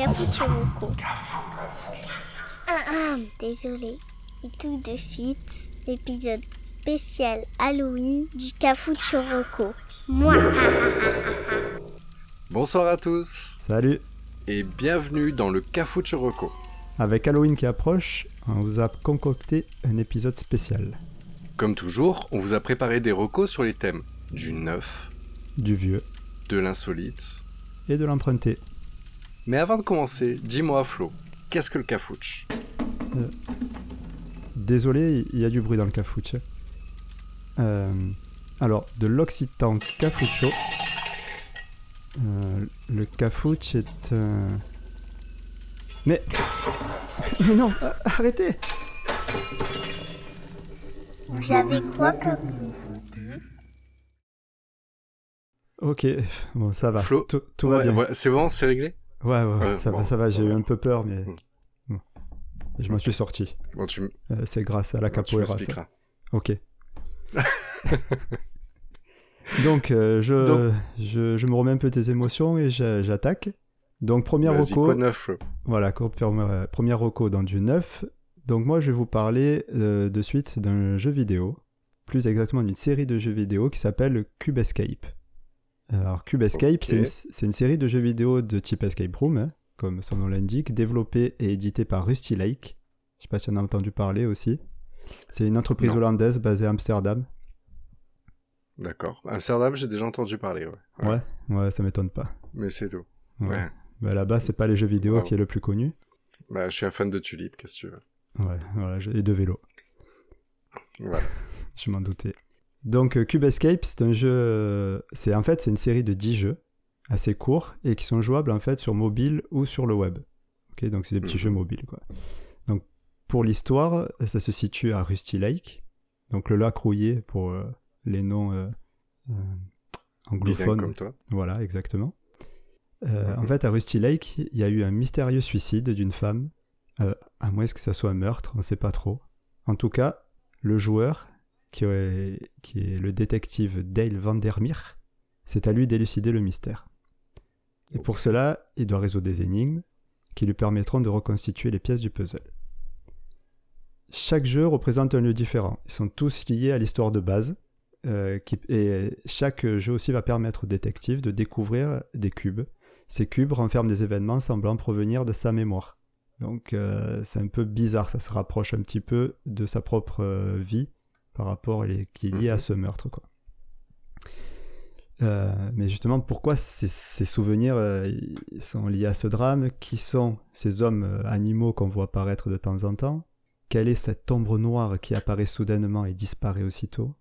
Cafuchuroko. Ah, ah, désolé. Et tout de suite, l'épisode spécial Halloween du Cafuchuroko. Moi. Bonsoir à tous Salut et bienvenue dans le Cafuchuroko. Avec Halloween qui approche, on vous a concocté un épisode spécial. Comme toujours, on vous a préparé des recos sur les thèmes du neuf, Du vieux de l'insolite. et de l'emprunté. Mais avant de commencer, dis-moi Flo, qu'est-ce que le Cafouche? Désolé, il y a du bruit dans le cafouche. Euh, alors, de l'occitan cafucho. Euh, le cafouche est un... Mais... Mais non, arrêtez Vous avez quoi comme Ok, bon, ça va. Flo, tout, tout va bien. c'est bon, c'est réglé? Ouais, ouais, Ouais, ça bon, va, ça va, ça j'ai eu un peu peur, mais... Mm. bon. Je m'en suis sorti. Bon, tu, Euh, c'est grâce à la tu capoeira. ça. m'expliqueras. Ok. Donc, euh, je, Donc- Je, je me remets un peu des émotions et j'a- j'attaque. Donc, première reco. Voilà, co- première première reco dans du neuf. Donc, moi, je vais vous parler euh, de suite d'un jeu vidéo. Plus exactement d'une série de jeux vidéo qui s'appelle Cube Escape. Alors, Cube Escape, c'est une, série de jeux vidéo de type Escape Room, hein, comme son nom l'indique, développée et éditée par Rusty Lake. Je sais pas si on a entendu parler aussi. C'est une entreprise Non. hollandaise basée à Amsterdam. D'accord. Amsterdam, j'ai déjà entendu parler, ouais. Ouais, ouais, ça m'étonne pas. Mais c'est tout. Ouais. Ouais. Bah, là-bas, c'est pas les jeux vidéo Wow. qui est le plus connu. Bah, je suis un fan de Tulip, qu'est-ce que tu veux Ouais, voilà, et de vélo. Voilà. Je m'en doutais. Donc euh, Cube Escape, c'est un jeu, euh, c'est en fait c'est une série de 10 jeux assez courts et qui sont jouables en fait sur mobile ou sur le web. Ok, donc c'est des petits Mhm. jeux mobiles quoi. Donc pour l'histoire, ça se situe à Rusty Lake, donc le lac rouillé pour euh, les noms euh, euh, anglophones. comme toi. Voilà, exactement. En Mhm. fait, à Rusty Lake, il y a eu un mystérieux suicide d'une femme, à moins que ça soit un meurtre, on ne sait pas trop. En tout cas, le joueur, qui est, qui est le détective Dale Vandermeer, c'est à lui d'élucider le mystère. Et pour cela, il doit résoudre des énigmes qui lui permettront de reconstituer les pièces du puzzle. Chaque jeu représente un lieu différent. Ils sont tous liés à l'histoire de base, euh, qui- et chaque jeu aussi va permettre au détective de découvrir des cubes. Ces cubes renferment des événements semblant provenir de sa mémoire. Donc euh, c'est un peu bizarre, ça se rapproche un petit peu de sa propre euh, vie par rapport qui est lié à Mhm. ce meurtre. Quoi. Euh, mais justement, pourquoi ces, ces souvenirs euh, sont liés à ce drame? Qui sont ces hommes euh, animaux qu'on voit apparaître de temps en temps? Quelle est cette ombre noire qui apparaît soudainement et disparaît aussitôt?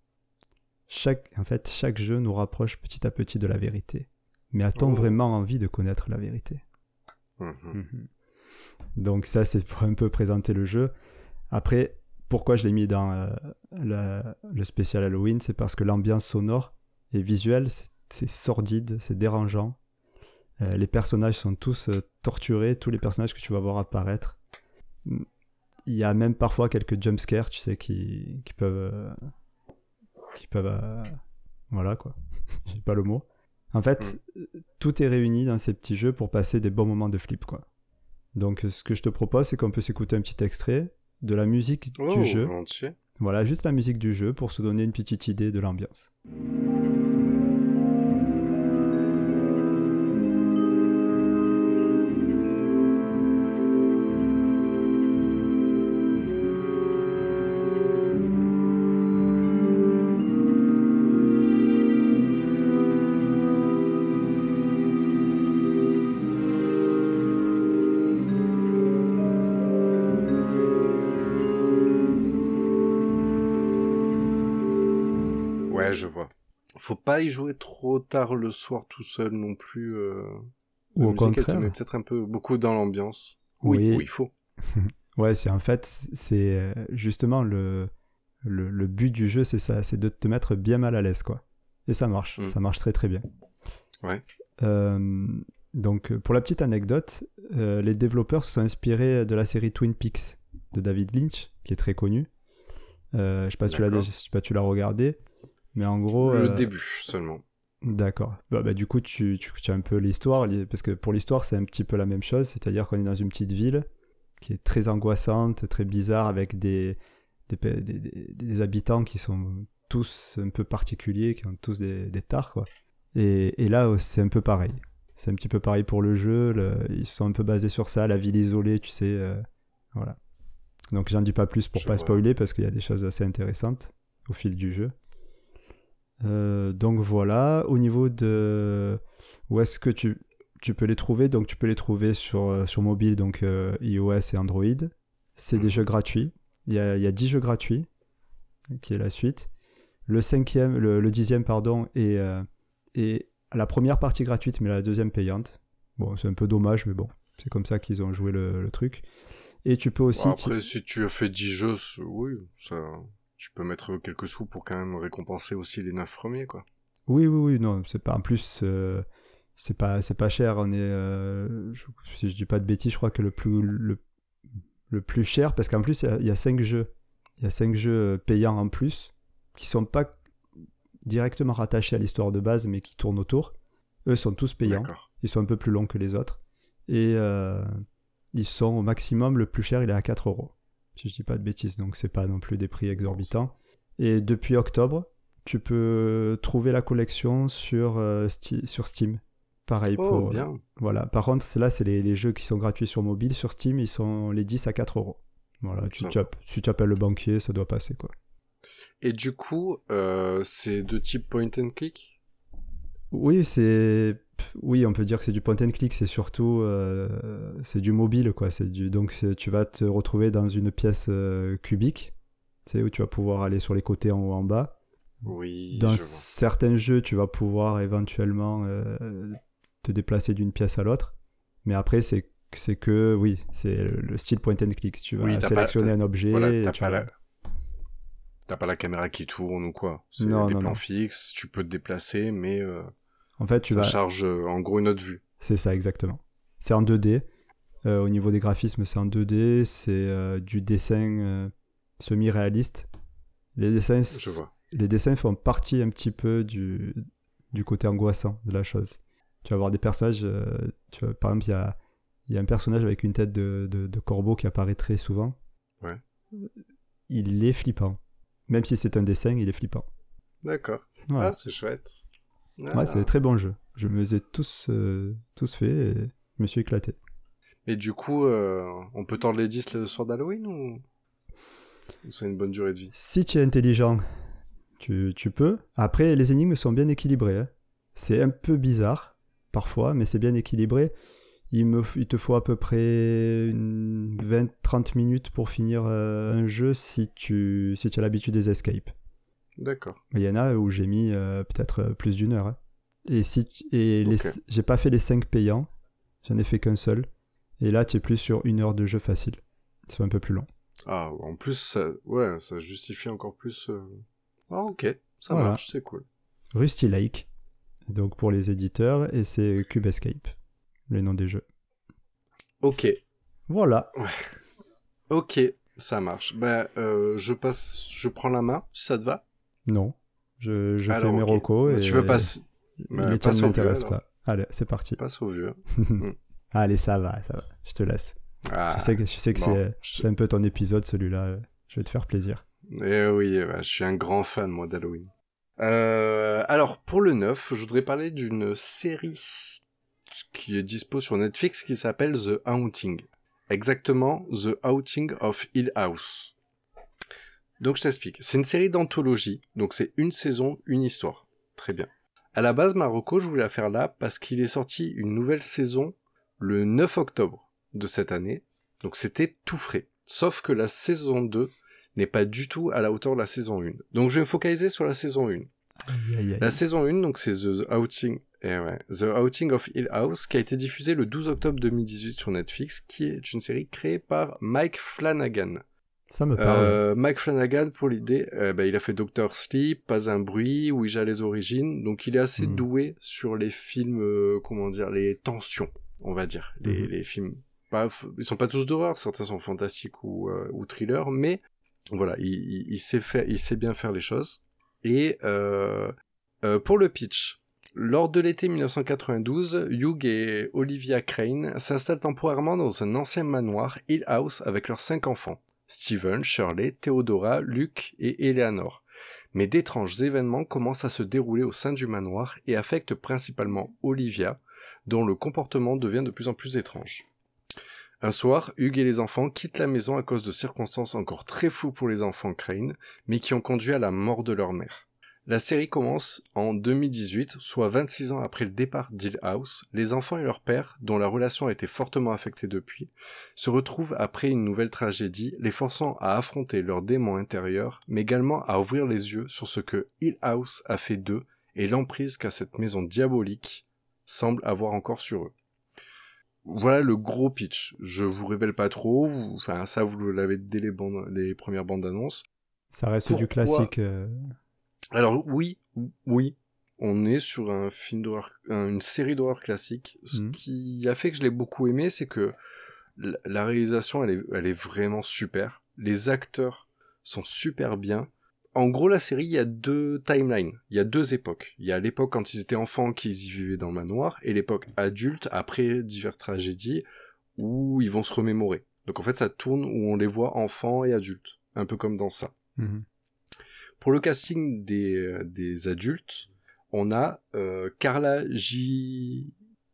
Chaque, En fait, chaque jeu nous rapproche petit à petit de la vérité. Mais a-t-on Oh. vraiment envie de connaître la vérité? Mhm. Mhm. Donc ça, c'est pour un peu présenter le jeu. Après, pourquoi je l'ai mis dans euh, la- le spécial Halloween C'est parce que l'ambiance sonore et visuelle, c'est- sordide, c'est dérangeant. Euh, les personnages sont tous euh, torturés, tous les personnages que tu vas voir apparaître. Mm. Il y a même parfois quelques jumpscares, tu sais, qui, qui peuvent... qui peuvent... voilà, quoi. J'ai pas le mot. En fait, tout est réuni dans ces petits jeux pour passer des bons moments de flip, quoi. Donc, ce que je te propose, c'est qu'on peut s'écouter un petit extrait de la musique Oh, du jeu. volontiers. Voilà, juste la musique du jeu pour se donner une petite idée de l'ambiance. Pas y jouer trop tard le soir tout seul non plus. euh. Ou au elle contraire. peut-être un peu beaucoup dans l'ambiance. Oui, oui, il faut. Ouais, c'est en fait, c'est euh, justement le, le, le but du jeu, c'est ça, c'est de te mettre bien mal à l'aise, quoi. Et ça marche, Mm. ça marche très très bien. Ouais. Euh, donc, pour la petite anecdote, euh, les développeurs se sont inspirés de la série Twin Peaks de David Lynch, qui est très connue. Euh, je sais pas si tu l'as D'accord. déjà- je sais pas si tu l'as regardé, mais en gros, le euh, début seulement. D'accord. Bah, bah, du coup, tu, tu, tu as un peu l'histoire, parce que pour l'histoire, c'est un petit peu la même chose, c'est-à-dire qu'on est dans une petite ville qui est très angoissante, très bizarre, avec des, des, des, des- des habitants qui sont tous un peu particuliers, qui ont tous des, des tares, quoi. Et, et là, euh, c'est un peu pareil. C'est un petit peu pareil pour le jeu, le- ils sont un peu basés sur ça, la ville isolée, tu sais, euh, voilà. Donc j'en dis pas plus pour Je pas vois. spoiler, parce qu'il y a des choses assez intéressantes au fil du jeu. Euh, donc voilà, au niveau de où est-ce que tu, tu peux les trouver, donc tu peux les trouver sur, euh, sur mobile, donc euh, iOS et Android. C'est des Mhm. jeux gratuits. Il y a, il y a 10 jeux gratuits, qui est la suite. Le cinquième, le, le dixième, pardon, est, euh, est la première partie gratuite, mais la deuxième payante. Bon, c'est un peu dommage, mais bon, c'est comme ça qu'ils ont joué le, le truc. Et tu peux aussi... Bon, après, si tu as fait 10 jeux, oui, ça, tu peux mettre quelques sous pour quand même récompenser aussi les 9 premiers, quoi. Oui, oui, oui, non, c'est pas. En plus, euh, c'est pas, c'est pas cher. On est, euh, je- si je dis pas de bêtises, je crois que le plus, le, le plus cher, parce qu'en plus, il y a- il y, a cinq jeux. Il y a cinq jeux euh, payants en plus, qui sont pas directement rattachés à l'histoire de base, mais qui tournent autour. Eux sont tous payants. Ils sont un peu plus longs que les autres. Et euh, ils sont au maximum, le plus cher, il est à 4 euros. Si je dis pas de bêtises, donc c'est pas non plus des prix exorbitants. Et depuis octobre, tu peux trouver la collection sur, euh, Sti- sur Steam. Pareil Oh, pour. bien. Voilà. Par contre, c'est là, c'est les, les jeux qui sont gratuits sur mobile. Sur Steam, ils sont les 10 à 4 euros. Voilà. Tu, tu app- si tu appelles le banquier, ça doit passer, quoi. Et du coup, euh, c'est de type point and click? Oui, c'est. Oui, on peut dire que c'est du point and click, c'est surtout. euh, c'est du mobile, quoi. C'est du... Donc, tu vas te retrouver dans une pièce euh, cubique, tu sais, où tu vas pouvoir aller sur les côtés en haut en bas. Oui, Dans je vois. certains jeux, tu vas pouvoir éventuellement euh, te déplacer d'une pièce à l'autre. Mais après, c'est c'est que, oui, c'est le le style point and click. Tu vas Oui, pas- sélectionner un objet. Voilà, et t'as tu pas, vas- la... t'as pas la caméra qui tourne ou quoi. C'est Non, des non, plans non. fixes, tu peux te déplacer, mais euh, En fait, tu ça vas. charge euh, en gros une autre vue. C'est ça, exactement. C'est en 2D. Euh, au niveau des graphismes, c'est en 2D. C'est euh, du dessin euh, semi-réaliste. Les dessins, Je vois. les dessins font partie un petit peu du, du côté angoissant de la chose. Tu vas avoir des personnages. tu vois, par exemple, il y a, y a un personnage avec une tête de, de- de corbeau qui apparaît très souvent. Ouais. Il est flippant. Même si c'est un dessin, il est flippant. D'accord. Voilà. Ah, c'est chouette. Ouais, Ah. c'est un très bon jeu. Je me les ai tous, euh, tous faits et je me suis éclaté. Et du coup, euh, on peut tendre les 10 le soir d'Halloween ou, ou c'est une bonne durée de vie? Si tu es intelligent, tu, tu peux. Après, les énigmes sont bien équilibrées. hein. C'est un peu bizarre, parfois, mais c'est bien équilibré. Il, me, il te faut à peu près une 20-30 minutes pour finir euh, un jeu si tu, si tu as l'habitude des escapes. D'accord. Il y en a où j'ai mis euh, peut-être euh, plus d'une heure. hein. Et, si tu- et les- j'ai pas fait les 5 payants, j'en ai fait qu'un seul. Et là, tu es plus sur une heure de jeu facile. Ils sont un peu plus longs. Ah, en plus, ça, ouais, ça justifie encore plus. euh, Ah, ok, ça Voilà. marche, c'est cool. Rusty Lake, donc pour les éditeurs, et c'est Cube Escape, les noms des jeux. Ok, Voilà. ok, ça marche. Ben, euh, je passe, je prends la main, si ça te va. Non. Je, je Alors, fais mes ok. recos Ben, et Tu veux passer, ben, les ne m'intéressent pas. Allez, c'est parti. Passe au vieux. Allez, ça va, ça va. Je te laisse. Ah, je sais que, je sais que bon, c'est, je- c'est un peu ton épisode, celui-là. Je vais te faire plaisir. Eh oui, eh ben, je suis un grand fan, moi, d'Halloween. Euh, alors, pour le 9, je voudrais parler d'une série qui est dispo sur Netflix qui s'appelle The Haunting. Exactement, The Haunting of Hill House. Donc, je t'explique. C'est une série d'anthologie, donc c'est une saison, une histoire. Très bien. À la base, Marocco, je voulais la faire là parce qu'il est sorti une nouvelle saison le 9 octobre de cette année. Donc, c'était tout frais. Sauf que la saison 2 n'est pas du tout à la hauteur de la saison 1. Donc je vais me focaliser sur la saison 1. Aïe, aïe, aïe. La saison 1, donc c'est The, The Outing, eh ouais, The Outing of Hill House, qui a été diffusée le 12 octobre 2018 sur Netflix, qui est une série créée par Mike Flanagan. Ça me parle. Euh, Mike Flanagan, pour l'idée, euh, bah, il a fait Doctor Sleep, Pas un bruit, Ouija les origines, donc il est assez Mhm. doué sur les films, euh, comment dire, les tensions, on va dire, les, les films. Pas, ils sont pas tous d'horreur, certains sont fantastiques ou, euh, ou thrillers, mais voilà, il, il, il sait faire, il sait bien faire les choses. Et pour le pitch, Lors de l'été 1992, Hugh et Olivia Crane s'installent temporairement dans un ancien manoir, Hill House, avec leurs cinq enfants. Steven, Shirley, Theodora, Luke et Eleanor. Mais d'étranges événements commencent à se dérouler au sein du manoir et affectent principalement Olivia, dont le comportement devient de plus en plus étrange. Un soir, Hugues et les enfants quittent la maison à cause de circonstances encore très floues pour les enfants Crane, mais qui ont conduit à la mort de leur mère. La série commence en 2018, soit 26 ans après le départ d'Hill House. Les enfants et leur père, dont la relation a été fortement affectée depuis, se retrouvent après une nouvelle tragédie, les forçant à affronter leurs démons intérieurs, mais également à ouvrir les yeux sur ce que Hill House a fait d'eux et l'emprise qu'a cette maison diabolique semble avoir encore sur eux voilà le gros pitch. Je vous révèle pas trop, enfin ça vous l'avez dès les, bandes, les premières bandes d'annonce. Ça reste du classique. Euh. Alors oui, oui, on est sur un film d'horreur, une série d'horreur classique. Ce mhm. qui a fait que je l'ai beaucoup aimé, c'est que la réalisation, elle est, elle est vraiment super. Les acteurs sont super bien en gros, la série, il y a deux timelines, il y a deux époques. Il y a l'époque quand ils étaient enfants, qu'ils y vivaient dans le manoir, et l'époque adulte, après diverses tragédies, où ils vont se remémorer. Donc en fait, ça tourne où on les voit enfants et adultes, un peu comme dans ça. Mhm. Pour le casting des, euh, des adultes, on a euh, Carla G...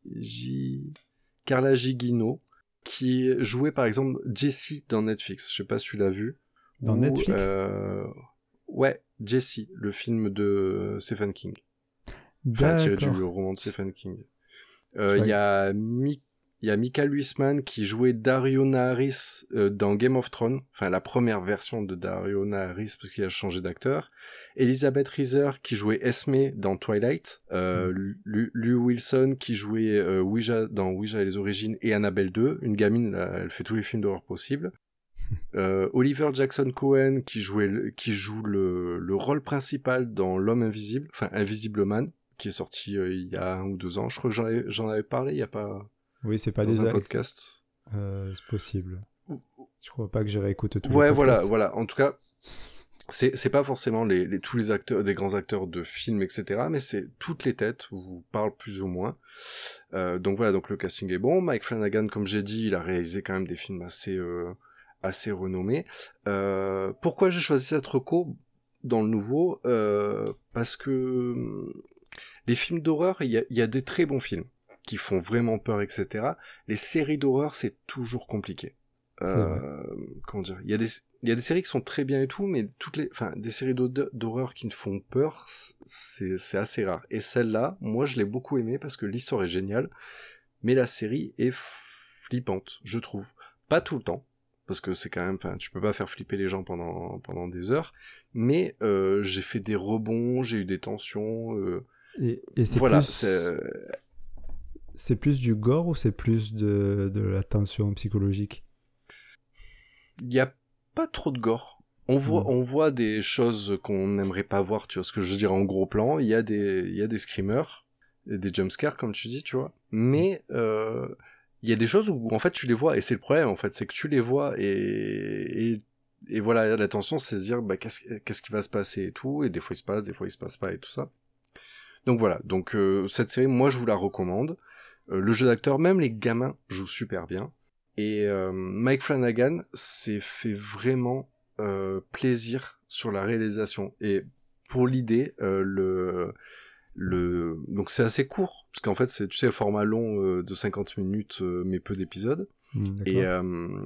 G... Carla Gigino, qui jouait par exemple Jessie dans Netflix. Je sais pas si tu l'as vu. Dans Netflix euh, Ouais, Jesse, le film de Stephen King. Enfin, tiré du roman de Stephen King. Euh, il y a Mi il y a Michael Huisman qui jouait Dario Naharis euh, dans Game of Thrones, enfin la première version de Dario Naharis parce qu'il a changé d'acteur. Elizabeth Reeser qui jouait Esme dans Twilight, euh, mm. Lou Wilson qui jouait euh, Ouija dans Ouija et les origines et Annabelle 2, une gamine, elle fait tous les films d'horreur possibles. Euh, Oliver Jackson Cohen qui jouait qui joue le, le rôle principal dans L'homme invisible, enfin Invisible Man, qui est sorti euh, il y a un ou deux ans. Je crois que j'en avais, parlé il y a pas. Oui, c'est pas des un podcast. Euh, c'est possible. Je crois pas que j'ai réécouté tout. Ouais, voilà, voilà. En tout cas, c'est c'est pas forcément les, les, tous les acteurs, des grands acteurs de films, etc. Mais c'est toutes les têtes vous parlent plus ou moins. Euh, donc voilà, donc le casting est bon. Mike Flanagan, comme j'ai dit, il a réalisé quand même des films assez euh, assez renommé. Euh, pourquoi j'ai choisi cette reco dans le nouveau? Euh, Parce que hum, les films d'horreur, il y a, des très bons films qui font vraiment peur, etc. Les séries d'horreur, c'est toujours compliqué. Euh, comment dire Il y a des il y a des séries qui sont très bien et tout, mais toutes les, enfin, des séries d'horreur qui ne font peur, c'est assez rare. Et celle-là, moi, je l'ai beaucoup aimée parce que l'histoire est géniale, mais la série est flippante, je trouve. Pas tout le temps, parce que c'est quand même, enfin, tu peux pas faire flipper les gens pendant pendant des heures. Mais euh, j'ai fait des rebonds, j'ai eu des tensions. Euh, et, et c'est voilà, plus... c'est plus du gore ou c'est plus de de la tension psychologique? Il y a pas trop de gore. On voit, hmm. on voit des choses qu'on n'aimerait pas voir, tu vois ce que je veux dire en gros plan. Il y a des, il y a des screamers, et des jumpscares comme tu dis, tu vois. Mais euh, il y a des choses où en fait tu les vois et c'est le problème en fait c'est que tu les vois et et, voilà la tension c'est de dire bah qu'est-ce qui va se passer et tout et des fois il se passe des fois il se passe pas et tout ça donc voilà donc euh, cette série moi je vous la recommande le jeu d'acteur même les gamins jouent super bien. Et euh, Mike Flanagan s'est fait vraiment plaisir sur la réalisation. Et pour l'idée le le donc c'est assez court parce qu'en fait c'est tu sais format long euh, de 50 minutes euh, mais peu d'épisodes. Hmm, et euh,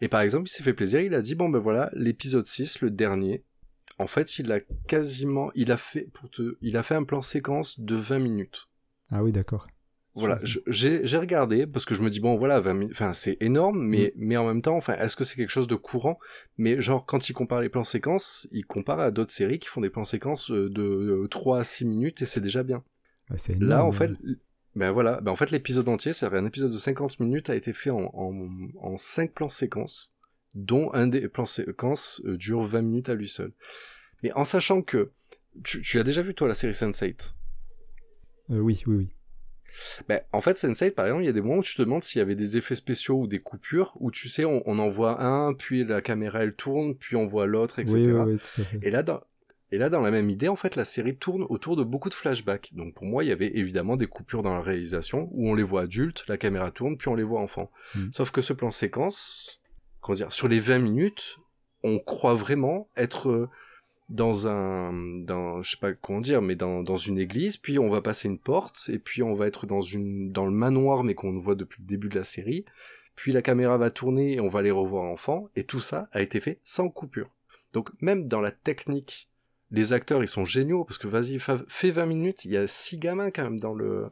et par exemple il s'est fait plaisir il a dit bon ben voilà l'épisode 6 le dernier en fait il a quasiment il a fait pour te il a fait un plan séquence de 20 minutes ah oui d'accord voilà, j'ai regardé parce que je me dis bon voilà, enfin c'est énorme, mais mm. mais en même temps, enfin est-ce que c'est quelque chose de courant? Mais genre quand il compare les plans séquences, il compare à d'autres séries qui font des plans séquences euh, de 3 à 6 minutes et c'est déjà bien. Bah, Là en fait, ben voilà, ben en fait l'épisode entier, c'est un épisode de 50 minutes a été fait en en, en 5 plans séquences, dont un des plans séquences euh, dure 20 minutes à lui seul. Mais en sachant que tu, tu as déjà vu toi la série Sense8 euh, Oui, oui, oui. Ben, en fait, Sensei, par exemple, il y a des moments où tu te demandes s'il y avait des effets spéciaux ou des coupures, où tu sais, on, on en voit un, puis la caméra elle tourne, puis on voit l'autre, etc. Oui, oui, tout à fait. Et là, dans, Et là, dans la même idée, en fait, la série tourne autour de beaucoup de flashbacks. Donc pour moi, il y avait évidemment des coupures dans la réalisation où on les voit adultes, la caméra tourne, puis on les voit enfants. Mm. Sauf que ce plan séquence, comment dire, sur les 20 minutes, on croit vraiment être euh, dans un, dans, je sais pas comment dire, mais dans, dans une église, puis on va passer une porte, et puis on va être dans une, dans le manoir, mais qu'on voit depuis le début de la série. Puis la caméra va tourner et on va les revoir enfants, et tout ça a été fait sans coupure. Donc même dans la technique, les acteurs ils sont géniaux parce que vas-y fa- fais 20 minutes, il y a 6 gamins quand même dans le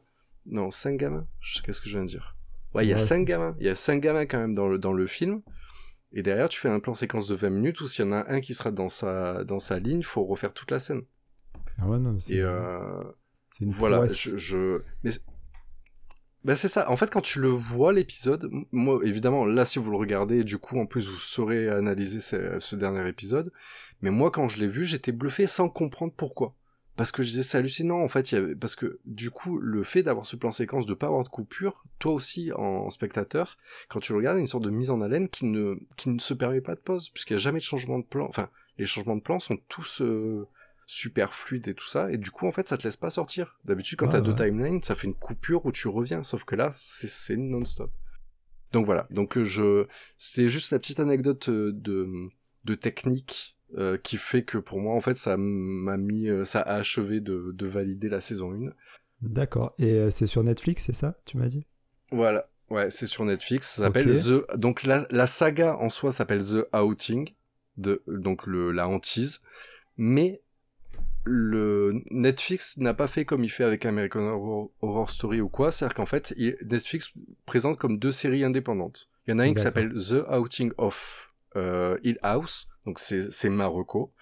non 5 gamins, qu'est-ce que je viens de dire Ouais, il y a Ouais, 5 c'est- gamins, il y a 5 gamins quand même dans le dans le film. Et derrière tu fais un plan séquence de 20 minutes où s'il y en a un qui sera dans sa dans sa ligne, faut refaire toute la scène. Ah ouais, non, c'est Et euh, c'est une voilà, prouesse. je, je... mais c'est- ben c'est ça. En fait, quand tu le vois l'épisode, moi évidemment là si vous le regardez, du coup en plus vous saurez analyser ce, ce dernier épisode. Mais moi quand je l'ai vu, j'étais bluffé sans comprendre pourquoi. Parce que je disais c'est hallucinant en fait, il y avait... parce que du coup le fait d'avoir ce plan séquence, de pas avoir de coupure, toi aussi en spectateur, quand tu le regardes, il y a une sorte de mise en haleine qui ne qui ne se permet pas de pause puisqu'il n'y a jamais de changement de plan. Enfin, les changements de plan sont tous euh, super fluide et tout ça, et du coup, en fait, ça te laisse pas sortir. D'habitude, quand Ah, t'as deux ouais. timelines, ça fait une coupure où tu reviens, sauf que là, c'est- non-stop. Donc voilà, donc euh, je, c'était juste la petite anecdote euh, de, de technique euh, qui fait que pour moi, en fait, ça m'a mis, euh, ça a achevé de, de valider la saison 1. D'accord. Et euh, c'est sur Netflix, c'est ça Tu m'as dit? Voilà, ouais, c'est sur Netflix, ça s'appelle. The, donc la, la saga en soi s'appelle The Outing, de, donc le, la hantise, mais le Netflix n'a pas fait comme il fait avec American Horror, Horror Story ou quoi, c'est-à-dire qu'en fait, il- Netflix présente comme deux séries indépendantes. Il y en a une qui s'appelle The Outing of Hill House, donc c'est Marocco,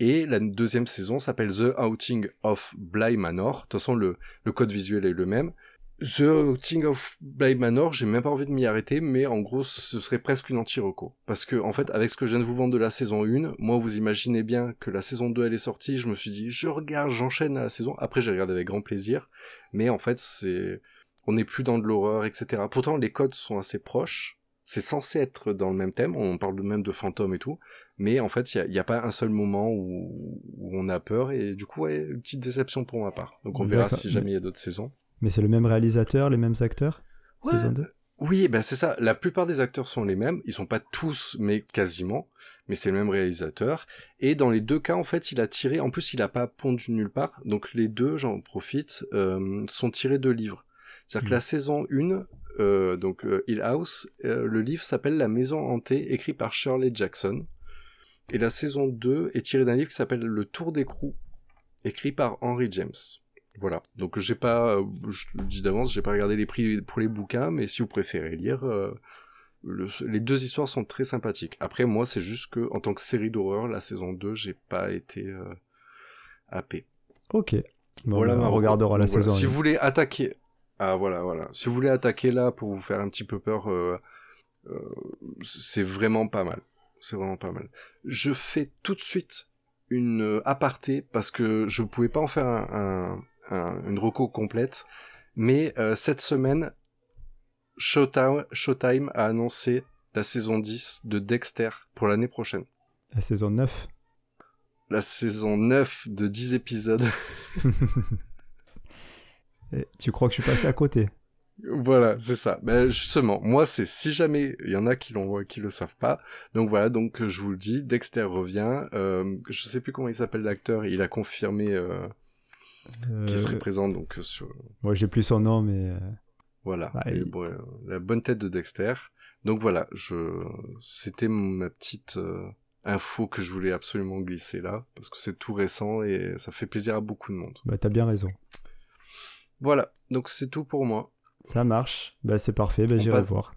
et la deuxième saison s'appelle The Outing of Bly Manor. De toute façon, le, le code visuel est le même. The Outing of Bly Manor, j'ai même pas envie de m'y arrêter, mais en gros, ce serait presque une anti-reco. Parce que, en fait, avec ce que je viens de vous vendre de la saison 1, moi, vous imaginez bien que la saison 2, elle est sortie, je me suis dit, je regarde, j'enchaîne la saison. Après, j'ai regardé avec grand plaisir. Mais en fait, c'est, on n'est plus dans de l'horreur, etc. Pourtant, les codes sont assez proches. C'est censé être dans le même thème. On parle même de fantômes et tout. Mais en fait, il n'y a, pas un seul moment où, où on a peur. Et du coup, ouais, une petite déception pour ma part. Donc, on verra si jamais il y a d'autres saisons. Mais c'est le même réalisateur, les mêmes acteurs Ouais. Saison 2 Oui, ben c'est ça. La plupart des acteurs sont les mêmes. Ils sont pas tous, mais quasiment. Mais c'est le même réalisateur. Et dans les deux cas, en fait, il a tiré. En plus, il a pas pondu nulle part. Donc les deux, j'en profite, euh, sont tirés de livres. C'est-à-dire que Mhm. la saison 1, euh, donc euh, Hill House, euh, le livre s'appelle La Maison hantée, écrit par Shirley Jackson. Et la saison 2 est tirée d'un livre qui s'appelle Le Tour d'écrou, écrit par Henry James. Voilà. Donc j'ai pas, je te le dis d'avance, j'ai pas regardé les prix pour les bouquins, mais si vous préférez lire, le- les deux histoires sont très sympathiques. Après, moi, c'est juste que en tant que série d'horreur, la saison 2, j'ai pas été euh, happé. Ok. Bon, Voilà, bah, on regardera la voilà, saison. Si vous voulez attaquer, ah voilà, voilà. Si vous voulez attaquer là pour vous faire un petit peu peur, euh, euh, c'est vraiment pas mal. C'est vraiment pas mal. Je fais tout de suite une euh, aparté parce que je pouvais pas en faire un, un- un- une reco complète, mais euh, cette semaine, Showtime, Showtime a annoncé la saison 10 de Dexter pour l'année prochaine. La saison 9. La saison 9 de 10 épisodes. Et tu crois que je suis passé à côté? Voilà, c'est ça. Ben justement, moi c'est si jamais il y en a qui l'ont qui le savent pas. Donc voilà, donc euh, je vous le dis, Dexter revient. Euh, je sais plus comment il s'appelle l'acteur. Il a confirmé euh, qu'il Euh, serait présent donc euh, sur Moi, j'ai plus son nom, mais. euh, voilà Bah, Et il- bon, euh, la bonne tête de Dexter. Donc voilà, je c'était ma petite euh, info que je voulais absolument glisser là parce que c'est tout récent et ça fait plaisir à beaucoup de monde. Bah, t'as bien raison. Voilà, donc c'est tout pour moi. Ça marche. Bah, c'est parfait. Bah, On j'irai passe- voir.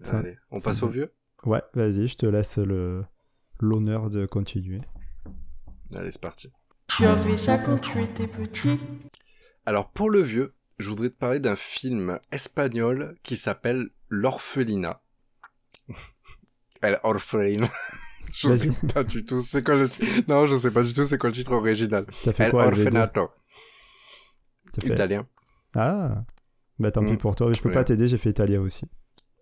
Ça- Allez, on passe au vieux. Ouais, vas-y, je te laisse le l'honneur de continuer. Allez, c'est parti. Tu as fait ça quand tu étais petit? Alors pour le vieux, je voudrais te parler d'un film espagnol qui s'appelle L'orphelinat. El orphelin. je sais pas du tout c'est quoi le Non, je sais pas du tout c'est quoi le titre original. Ça fait El quoi, LV2 orfanato. Italien. Ah Bah, tant Mm. pis pour toi. Je peux Ouais. pas t'aider, j'ai fait italien aussi.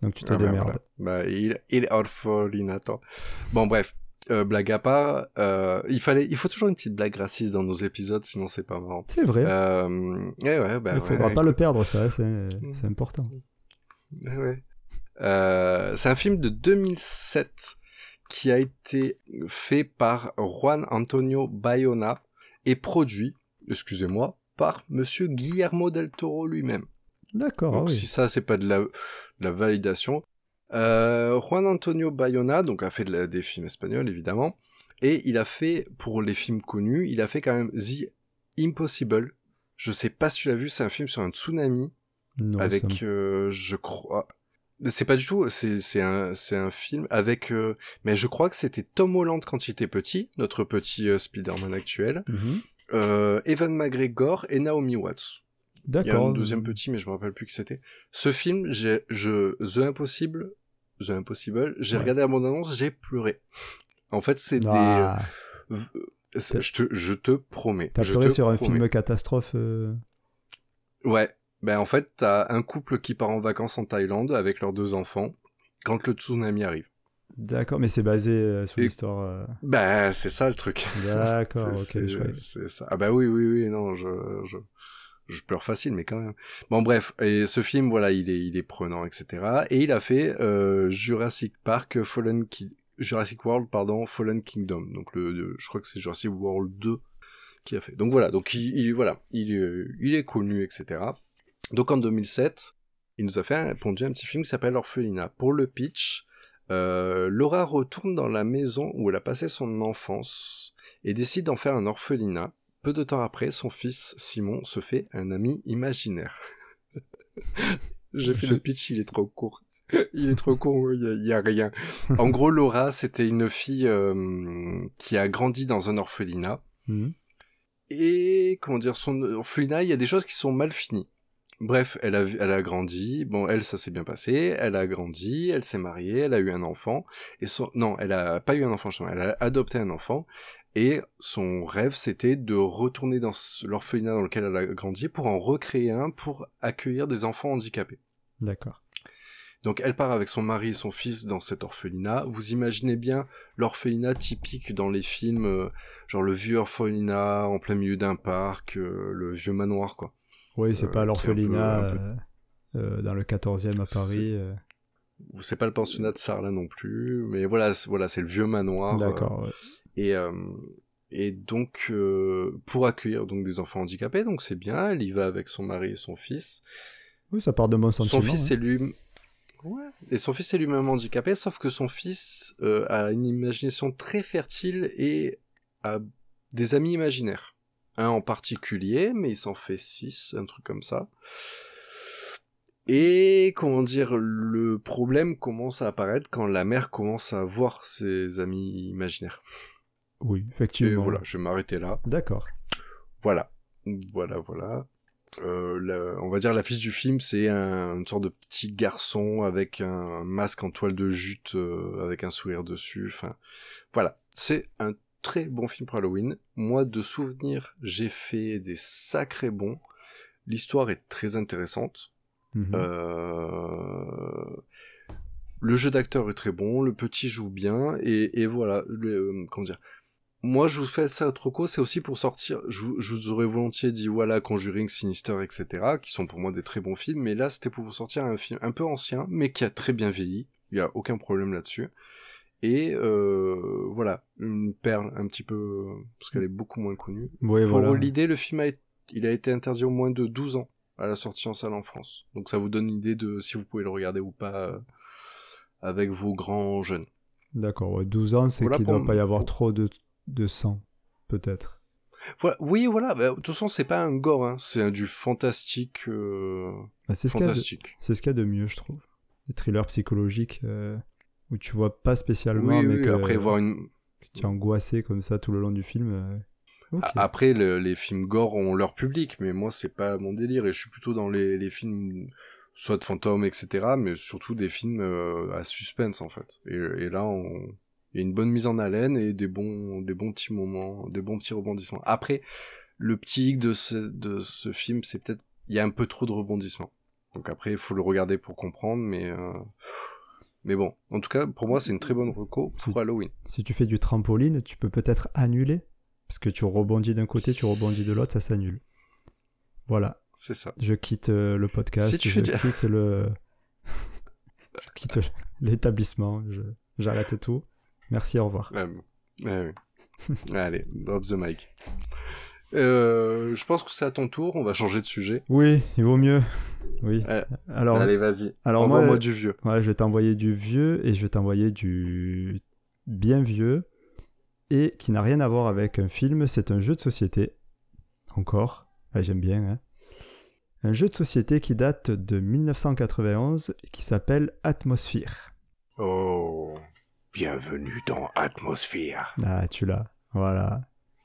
Donc, tu te Ah, bah, démerdes. voilà. Bah, il, il orphelinato. Bon, bref. euh, blague à part, euh, il fallait, il faut toujours une petite blague raciste dans nos épisodes, sinon c'est pas marrant. C'est vrai. Euh, eh ouais, bah Il faudra ouais, pas le perdre, ça, c'est c'est important. eh ouais. C'est un film de 2007 qui a été fait par Juan Antonio Bayona et produit, excusez-moi, par Monsieur Guillermo del Toro lui-même. D'accord, Donc ah oui. si ça c'est pas de la, de la validation. Euh, Juan Antonio Bayona donc a fait de la- des films espagnols évidemment et il a fait pour les films connus il a fait quand même The Impossible. Je sais pas si tu l'as vu c'est un film sur un tsunami Non, ça avec me- euh, je crois c'est pas du tout c'est c'est un c'est un film avec euh, mais je crois que c'était Tom Holland quand il était petit notre petit euh, Spider-Man actuel Mhm. Evan McGregor et Naomi Watts il y a D'accord. un deuxième petit, mais je me rappelle plus qui c'était. Ce film, j'ai, je, The Impossible, The Impossible, j'ai Ouais. regardé la bande-annonce, j'ai pleuré. En fait, c'est Ah, des, c'est- je te, je te promets. T'as pleuré sur un film catastrophe euh, Ouais. Ben, en fait, t'as un couple qui part en vacances en Thaïlande avec leurs deux enfants quand le tsunami arrive. D'accord, mais c'est basé euh, sur l'histoire. euh, Ben, c'est ça le truc. D'accord, ok. C'est- ça. Ah bah oui, oui, oui, non, je, je, je pleure facile, mais quand même. Bon, bref, et ce film, voilà, il est, il est prenant, etc. Et il a fait euh, Jurassic Park, Fallen Ki- Jurassic World, pardon, Fallen Kingdom. Donc le, le- je crois que c'est Jurassic World 2 qui a fait. Donc voilà, donc il, il- voilà, il, est- il est connu, etc. Donc en 2007, il nous a fait un, pondu un petit film qui s'appelle Orphelinat. Pour le pitch, euh, Laura retourne dans la maison où elle a passé son enfance et décide d'en faire un orphelinat. Peu de temps après, son fils Simon se fait un ami imaginaire. J'ai fait le pitch, il est trop court. Il est trop court, il y a, il y a rien. En gros, Laura, c'était une fille euh, qui a grandi dans un orphelinat. Mhm. Et, comment dire, son orphelinat, il y a des choses qui sont mal finies. Bref, elle a, elle a grandi. Bon, elle, ça s'est bien passé. Elle a grandi, elle s'est mariée, elle a eu un enfant. Et son, non, elle a pas eu un enfant, justement. Elle a adopté un enfant. Et son rêve, c'était de retourner dans l'orphelinat dans lequel elle a grandi pour en recréer un pour accueillir des enfants handicapés. D'accord. Donc elle part avec son mari et son fils dans cet orphelinat. Vous imaginez bien l'orphelinat typique dans les films, euh, genre le vieux orphelinat en plein milieu d'un parc, euh, le vieux manoir quoi. Oui, c'est Euh, pas un l'orphelinat peu- euh, euh, dans le 14e à Paris. euh. C'est pas le pensionnat de Sarlat non plus, mais voilà, c'est- voilà, c'est le vieux manoir. euh, D'accord, ouais. et euh, et donc euh, pour accueillir donc des enfants handicapés, donc c'est bien. Elle y va avec son mari et son fils. Oui, ça part de mon sentiment. Son fils hein. est lui Ouais. Et son fils est lui-même handicapé, sauf que son fils euh, a une imagination très fertile et a des amis imaginaires. Un en particulier, mais il s'en fait six, un truc comme ça. Et comment dire, le problème commence à apparaître quand la mère commence à voir ses amis imaginaires. Oui, Et effectivement. voilà, je vais m'arrêter là. D'accord. Voilà, voilà, voilà. Euh, la- on va dire l'affiche du film, c'est un, une sorte de petit garçon avec un masque en toile de jute, euh, avec un sourire dessus. Enfin, voilà, c'est un très bon film pour Halloween. Moi, de souvenir, j'ai fait des sacrés bons. L'histoire est très intéressante. Mhm. Euh, Le jeu d'acteur est très bon, le petit joue bien, et, et voilà, le, euh, comment dire. Moi, je vous fais ça à Troco, c'est aussi pour sortir. Je, vous- je vous aurais volontiers dit, voilà, Conjuring, Sinister, etc., qui sont pour moi des très bons films, mais là, c'était pour vous sortir un film un peu ancien, mais qui a très bien vieilli. Il y a aucun problème là-dessus. Et euh, voilà, une perle un petit peu, euh, parce qu'elle est beaucoup moins connue. Pour voilà. l'idée, le film a, été- il a été interdit au moins de 12 ans à la sortie en salle en France. Donc ça vous donne une idée de si vous pouvez le regarder ou pas euh, avec vos grands jeunes. D'accord, ouais, 12 ans, c'est Voilà qu'il pour doit pas y avoir pour- trop de, de sang, peut-être. Voilà, oui, voilà. bah, de toute façon, c'est pas un gore, hein, c'est du fantastique, euh, Bah, c'est ce qu'il y a de- fantastique. c'est ce qu'il y a de mieux, je trouve. Les thrillers psychologiques euh, où tu vois pas spécialement, Oui, mais oui, que, après voir une. que tu es angoissé comme ça tout le long du film. euh, Après, le- les films gore ont leur public, mais moi, c'est pas mon délire, et je suis plutôt dans les, les films, soit de fantômes, etc., mais surtout des films euh, à suspense, en fait. Et, et là, on... il y a une bonne mise en haleine et des bons, des bons petits moments, des bons petits rebondissements. Après, le petit hic de ce, de ce film, c'est peut-être, il y a un peu trop de rebondissements. Donc après, il faut le regarder pour comprendre, mais euh, Mais bon, en tout cas, pour moi, c'est une très bonne reco pour Halloween. Si tu fais du trampoline, tu peux peut-être annuler. Parce que tu rebondis d'un côté, tu rebondis de l'autre, ça s'annule. Voilà. C'est ça. Je quitte euh, le podcast. Si tu je fais quitte le. je quitte l'établissement. je- J'arrête tout. Merci, au revoir. Ouais. Allez, drop the mic. Euh, je pense que c'est à ton tour, on va changer de sujet. Oui, il vaut mieux. Oui. Ouais. Alors, Allez, vas-y. alors moi, Envoie-moi euh, du vieux. Ouais, je vais t'envoyer du vieux et je vais t'envoyer du bien vieux et qui n'a rien à voir avec un film. C'est un jeu de société. Encore. Ah, J'aime bien. hein. Un jeu de société qui date de 1991 et qui s'appelle Atmosphere. Oh, bienvenue dans Atmosphère. Ah, tu l'as. Voilà.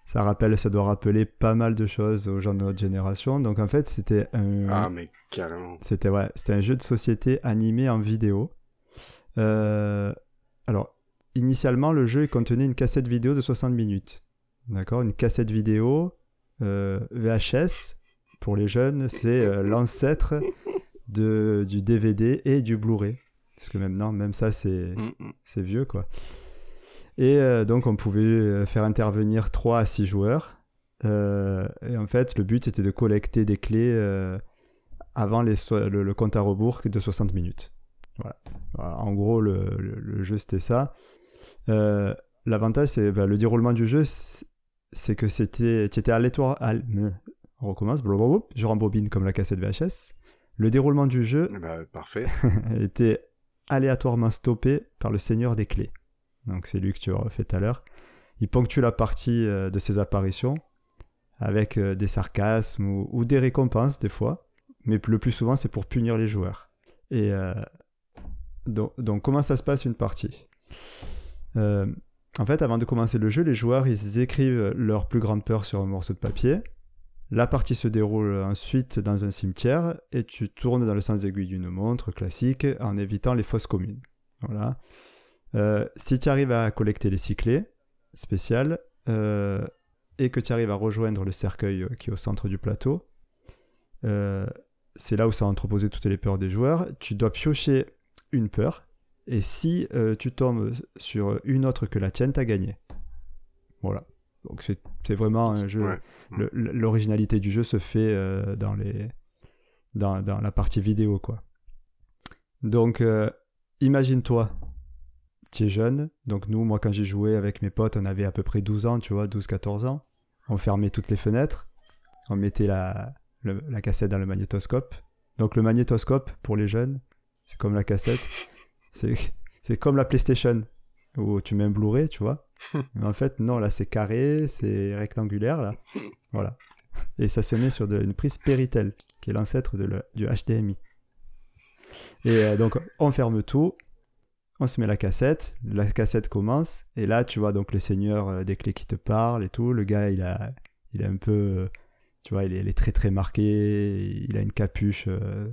Ça rappelle, ça doit rappeler pas mal de choses aux gens de notre génération. Donc en fait, c'était un. Ah, mais carrément. C'était ouais, c'était un jeu de société animé en vidéo. Euh, alors, initialement, le jeu contenait une cassette vidéo de 60 minutes. D'accord? Une cassette vidéo euh, VHS, pour les jeunes, c'est euh, l'ancêtre de, du DVD et du Blu-ray. Parce que maintenant, même ça, c'est Mm, mm. c'est vieux, quoi. Et euh, donc, on pouvait euh, faire intervenir 3 à 6 joueurs. Euh, et en fait, le but, c'était de collecter des clés euh, avant les so- le, le compte à rebours de 60 minutes. Voilà. Voilà, En gros, le, le- le jeu, c'était ça. L'avantage, c'est bah, le déroulement du jeu, c'est que c'était étais aléatoire. al- On recommence, blablabla, je rembobine comme la cassette VHS. Le déroulement du jeu ben, parfait. était aléatoirement stoppé par le seigneur des clés. Donc c'est lui que tu as fait tout à l'heure. Il ponctue la partie euh, de ses apparitions avec euh, des sarcasmes ou, des récompenses des fois, mais le plus souvent c'est pour punir les joueurs. Et euh, donc, comment ça se passe une partie? En fait, avant de commencer le jeu, les joueurs ils écrivent leur plus grande peur sur un morceau de papier. La partie se déroule ensuite dans un cimetière et tu tournes dans le sens aiguille d'une montre classique en évitant les fosses communes. Voilà. Euh, si tu arrives à collecter les six clés spéciales euh, et que tu arrives à rejoindre le cercueil euh, qui est au centre du plateau, euh, c'est là où sont entreposées toutes les peurs des joueurs. Tu dois piocher une peur et si tu tombes sur une autre que la tienne, tu as gagné. Voilà. Donc c'est vraiment un jeu. Ouais. L'originalité du jeu se fait dans, les, dans, dans la partie vidéo, quoi. Donc, imagine-toi, tu es jeune. Donc, nous, moi, quand j'ai joué avec mes potes, on avait à peu près 12 ans, tu vois, 12-14 ans. On fermait toutes les fenêtres. On mettait la, le- la cassette dans le magnétoscope. Donc, le magnétoscope, pour les jeunes, c'est comme la cassette. C'est comme la PlayStation, où tu mets un Blu-ray, tu vois. Mais en fait, non, là, c'est carré, c'est rectangulaire, là. Voilà. Et ça se met sur de- une prise Péritel, qui est l'ancêtre du HDMI. Et euh, donc, on ferme tout, on se met la cassette, la cassette commence, et là, tu vois donc le seigneur euh, des clés qui te parle et tout. Le gars, il a, un peu, euh, tu vois, il est, très très marqué, il a une capuche, euh,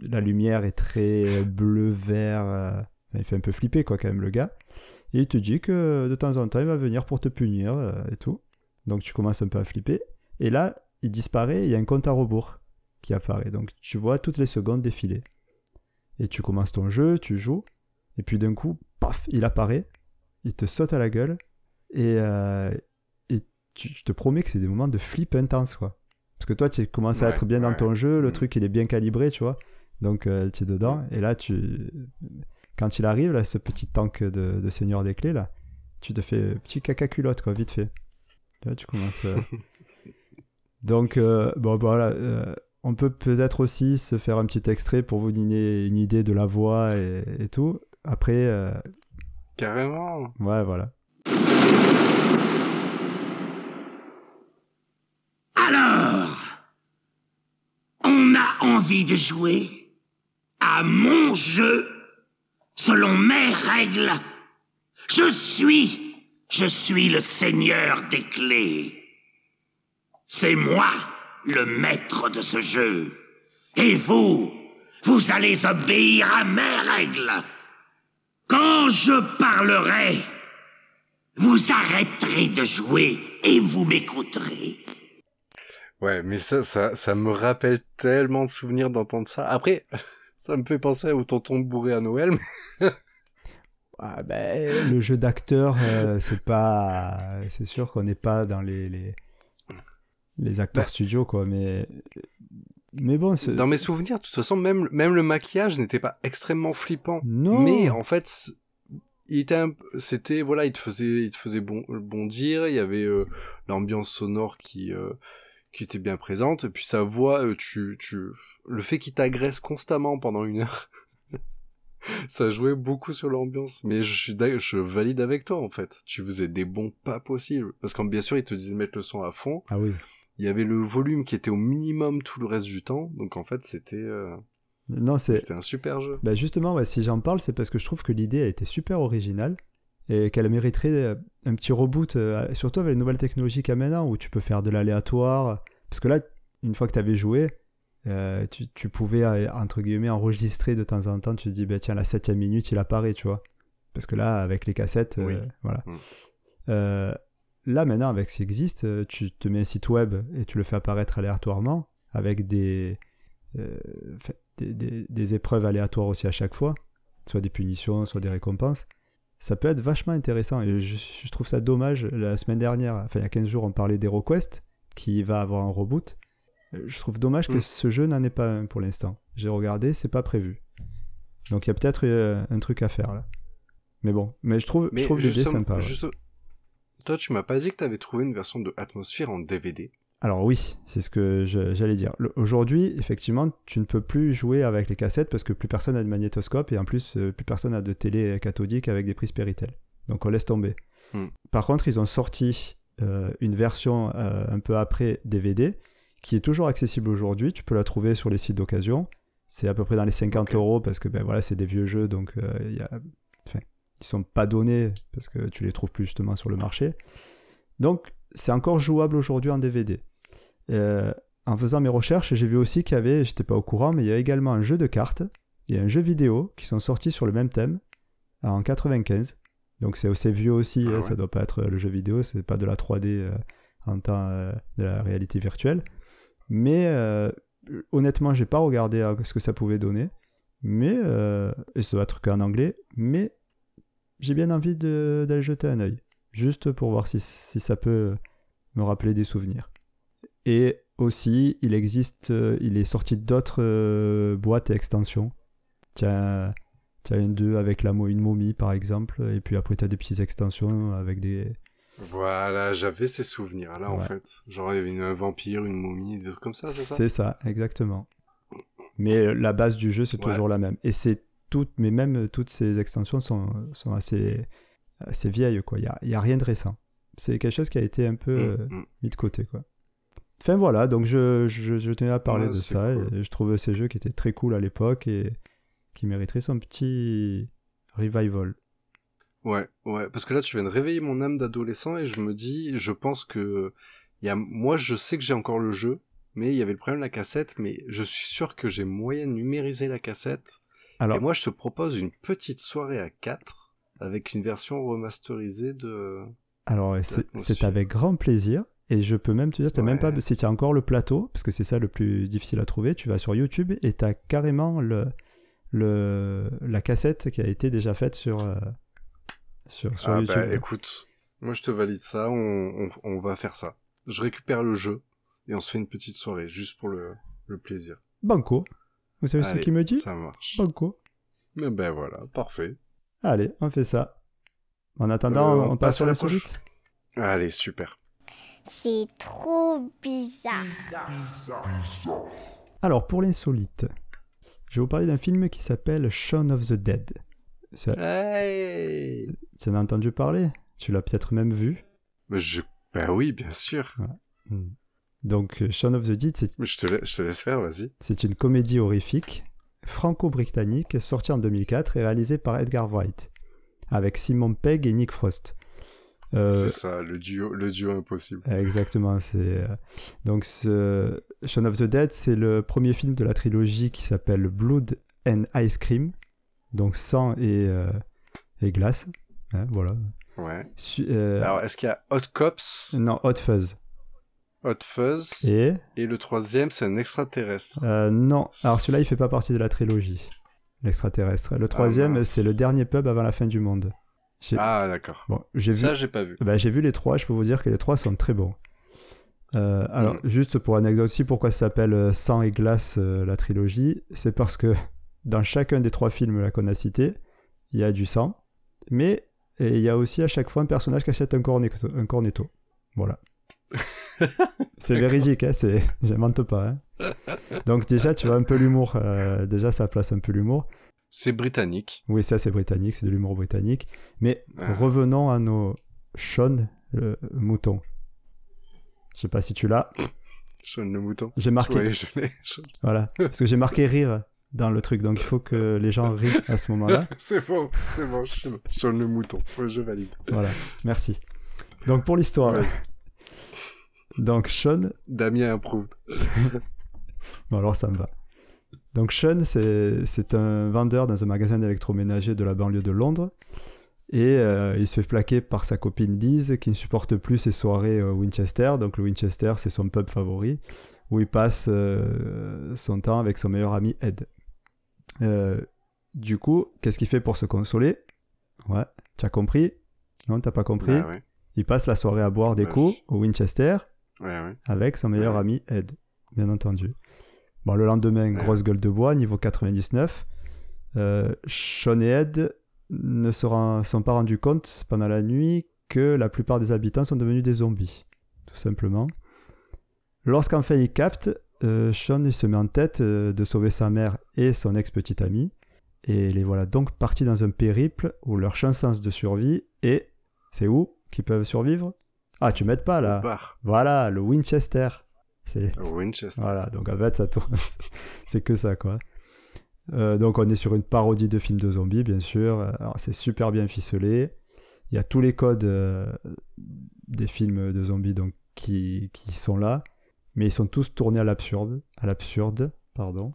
la lumière est très euh, il fait un peu flipper, quoi, quand même, le gars. Et il te dit que de temps en temps, il va venir pour te punir et tout. Donc tu commences un peu à flipper. Et là, il disparaît, il y a un compte à rebours qui apparaît. Donc tu vois toutes les secondes défiler. Et tu commences ton jeu, tu joues, et puis d'un coup, paf, il apparaît, il te saute à la gueule, et, euh, et tu, je te promets que c'est des moments de flip intense, quoi. Parce que toi, tu commences à être bien dans ton jeu, le Mm. truc, il est bien calibré, tu vois. Donc euh, tu es dedans, et là, tu... quand il arrive, là, ce petit tank de, de Seigneur des Clés, là, tu te fais petit caca culotte, quoi, vite fait. Là, tu commences... euh, Donc, euh, bon, voilà. euh, on peut peut-être aussi se faire un petit extrait pour vous donner une idée de la voix et, et tout. Après, euh, Carrément. ouais, voilà. Alors, on a envie de jouer à mon jeu selon mes règles. Je suis, je suis le seigneur des clés. C'est moi le maître de ce jeu. Et vous, vous allez obéir à mes règles. Quand je parlerai, vous arrêterez de jouer et vous m'écouterez. Ouais, mais ça, ça, ça me rappelle tellement de souvenirs d'entendre ça. Après, Ça me fait penser au tonton bourré à Noël. mais- Ah, ben, le jeu d'acteur, euh, c'est pas. C'est sûr qu'on n'est pas dans les, les, les acteurs Bah. studio, quoi, mais. Mais bon, c'est. Dans mes souvenirs, de toute façon, même, même le maquillage n'était pas extrêmement flippant. Non Mais en fait, il était un c'était voilà, il te faisait il te faisait bon bondir, il y avait euh, l'ambiance sonore qui euh, qui était bien présente et puis sa voix euh, tu tu le fait qu'il t'agresse constamment pendant une heure. ça jouait beaucoup sur l'ambiance, mais je suis je valide avec toi en fait. Tu faisais des bons pas possibles parce qu'en bien sûr, il te disait de mettre le son à fond. Ah oui. Il y avait le volume qui était au minimum tout le reste du temps, donc en fait, c'était euh, Non, c'est. c'était un super jeu. Bah justement, ouais, si j'en parle, c'est parce que je trouve que l'idée a été super originale et qu'elle mériterait euh, un petit reboot, euh, surtout avec les nouvelles technologies qu'il y a maintenant, où tu peux faire de l'aléatoire. Parce que là, une fois que tu avais joué, euh, tu, tu pouvais, entre guillemets, enregistrer de temps en temps. Tu te dis, bah, tiens, la septième minute, il apparaît, tu vois. Parce que là, avec les cassettes, Oui. voilà. Mm. Là, maintenant, avec ce qui existe, euh, tu te mets un site web et tu le fais apparaître aléatoirement avec des, euh, des, des- des épreuves aléatoires aussi à chaque fois, soit des punitions, soit des récompenses. Ça peut être vachement intéressant et je, je trouve ça dommage. La semaine dernière, enfin il y a 15 jours, on parlait d'HeroQuest qui va avoir un reboot. Euh, Je trouve dommage que Mm. ce jeu n'en ait pas un pour l'instant. J'ai regardé, c'est pas prévu. Donc il y a peut-être un truc à faire là. Mais bon, mais je trouve, je trouve l'idée sympa. ouais. Toi, tu m'as pas dit que t'avais trouvé une version de Atmosphere en DVD. Alors oui, c'est ce que j'allais dire. Aujourd'hui, effectivement, tu ne peux plus jouer avec les cassettes parce que plus personne n'a de magnétoscope et en plus, euh, plus personne n'a de télé cathodique avec des prises Péritel. Donc on laisse tomber. Hmm. Par contre, ils ont sorti euh, une version euh, un peu après DVD qui est toujours accessible aujourd'hui. Tu peux la trouver sur les sites d'occasion. C'est à peu près dans les 50 Ok. euros parce que ben voilà, c'est des vieux jeux donc euh, il y a... ils sont pas donnés parce que tu les trouves plus justement sur le marché. Donc c'est encore jouable aujourd'hui en DVD. Euh, en faisant mes recherches, j'ai vu aussi qu'il y avait, j'étais pas au courant, mais il y a également un jeu de cartes et un jeu vidéo qui sont sortis sur le même thème en 95. Donc c'est assez vieux aussi, Ah hein, ouais. ça doit pas être le jeu vidéo, c'est pas de la 3D euh, en temps euh, de la réalité virtuelle. Mais honnêtement, j'ai pas regardé ce que ça pouvait donner. Mais, et ça doit être qu'en anglais, mais j'ai bien envie d'aller jeter un œil. Juste pour voir si, si ça peut me rappeler des souvenirs. Et aussi, il existe, euh, il est sorti d'autres euh, boîtes et extensions. Tiens, tiens une 2 avec la une momie par exemple, et puis après tu as des petites extensions avec des. Voilà, j'avais ces souvenirs-là, en Ouais. fait. Genre, il y avait une- un vampire, une momie, des trucs comme ça, c'est ça? C'est ça, exactement. Mais la base du jeu, c'est Ouais. toujours la même. Et c'est toutes, mais même toutes ces extensions sont, sont assez, assez vieilles, quoi. Il n'y a, a rien de récent. C'est quelque chose qui a été un peu Mm, euh, mm. mis de côté, quoi. Enfin voilà, donc je, je, je tenais à parler Ouais, de ça. cool. Et je trouvais ces jeux qui étaient très cool à l'époque et qui mériteraient son petit revival. Ouais, ouais, parce que là, tu viens de réveiller mon âme d'adolescent et je me dis, je pense que, y a, moi, je sais que j'ai encore le jeu, mais il y avait le problème de la cassette, mais je suis sûr que j'ai moyen de numériser la cassette. Alors, Et moi, je te propose une petite soirée à 4 avec une version remasterisée de. Alors, c'est avec grand plaisir. Et je peux même te dire, t'as même pas, si tu as encore le plateau, parce que c'est ça le plus difficile à trouver, tu vas sur YouTube et tu as carrément le, le, la cassette qui a été déjà faite sur, euh, sur, sur ah YouTube. bah écoute, moi je te valide ça, on, on, on va faire ça. Je récupère le jeu et on se fait une petite soirée juste pour le, le plaisir. Banco. Vous savez ce Allez, qu'il me dit Ça marche. Banco. Mais ben voilà, parfait. Allez, on fait ça. En attendant, Euh, on, on passe passe sur à la solite. Allez, super. C'est trop bizarre. Alors, pour l'insolite, je vais vous parler d'un film qui s'appelle Shaun of the Dead. Ça- Hey Tu en as entendu parler? Tu l'as peut-être même vu? Je... Ben oui, bien sûr. Hmm. Donc, euh, Shaun of the Dead, c'est Mais je te, la- je te laisse faire, vas-y. C'est une comédie horrifique franco-britannique sortie en 2004 et réalisée par Edgar Wright avec Simon Pegg et Nick Frost. Euh, C'est ça, le duo, le duo impossible. exactement, c'est euh, donc ce Shaun of the Dead, c'est le premier film de la trilogie qui s'appelle Blood and Ice Cream, donc sang et, euh, et glace, hein, voilà. Ouais. Su- euh, Alors, est-ce qu'il y a Hot Cops, non, Hot Fuzz Hot Fuzz, et, et le troisième, c'est un extraterrestre. euh, non, alors celui-là il fait pas partie de la trilogie. l'extraterrestre. Le troisième, mince. c'est le dernier pub avant la fin du monde. J'ai Ah, d'accord. bon, j'ai vu, Ça, j'ai pas vu. bah, j'ai vu les trois, je peux vous dire que les trois sont très bons. Euh, alors, Mm. juste pour anecdote aussi, pourquoi ça s'appelle euh, Sang et Glace, euh, la trilogie C'est parce que dans chacun des trois films qu'on a cités, il y a du sang, mais il y a aussi à chaque fois un personnage qui achète un cornetto. Un cornetto. Voilà. c'est véridique, hein, c'est... j'invente pas. hein. Donc déjà, tu vois un peu l'humour. euh, déjà, ça place un peu l'humour. C'est britannique. Oui, ça c'est britannique, c'est de l'humour britannique. Mais Ah. revenons à nos Sean, le mouton. Je sais pas si tu l'as. Sean le mouton. J'ai marqué, Ouais, je je- voilà, parce que j'ai marqué rire dans le truc, donc il faut que les gens rient à ce moment-là. c'est bon, c'est bon. Sean le mouton. Je valide. Voilà, merci. Donc pour l'histoire. Donc Sean, Damien approuve. bon alors ça me va. Donc Sean, c'est un vendeur dans un magasin d'électroménager de la banlieue de Londres. Et euh, il se fait plaquer par sa copine Liz qui ne supporte plus ses soirées au Winchester. Donc le Winchester, c'est son pub favori où il passe euh, son temps avec son meilleur ami Ed. Euh, du coup, qu'est-ce qu'il fait pour se consoler? Ouais, tu as compris? Non, t'as pas compris? Bah ouais. Il passe la soirée à boire des Bah, coups au Winchester Ouais, ouais. avec son meilleur ami Ed, bien entendu. Bon, le lendemain, grosse gueule de bois, niveau 99. Euh, Sean et Ed ne se sont pas rendus compte pendant la nuit que la plupart des habitants sont devenus des zombies, tout simplement. Lorsqu'enfin il capte, euh, Sean il se met en tête euh, de sauver sa mère et son ex-petite amie. Et les voilà donc partis dans un périple où leur chance de survie est... C'est où qu'ils peuvent survivre? Ah, tu m'aides pas là voilà, le Winchester. C'est Au Winchester. voilà, donc en fait ça tourne, c'est que ça quoi. Euh, donc on est sur une parodie de film de zombies bien sûr. C'est super bien ficelé. Il y a tous les codes euh, des films de zombies donc qui, qui sont là, mais ils sont tous tournés à l'absurde, à l'absurde, pardon.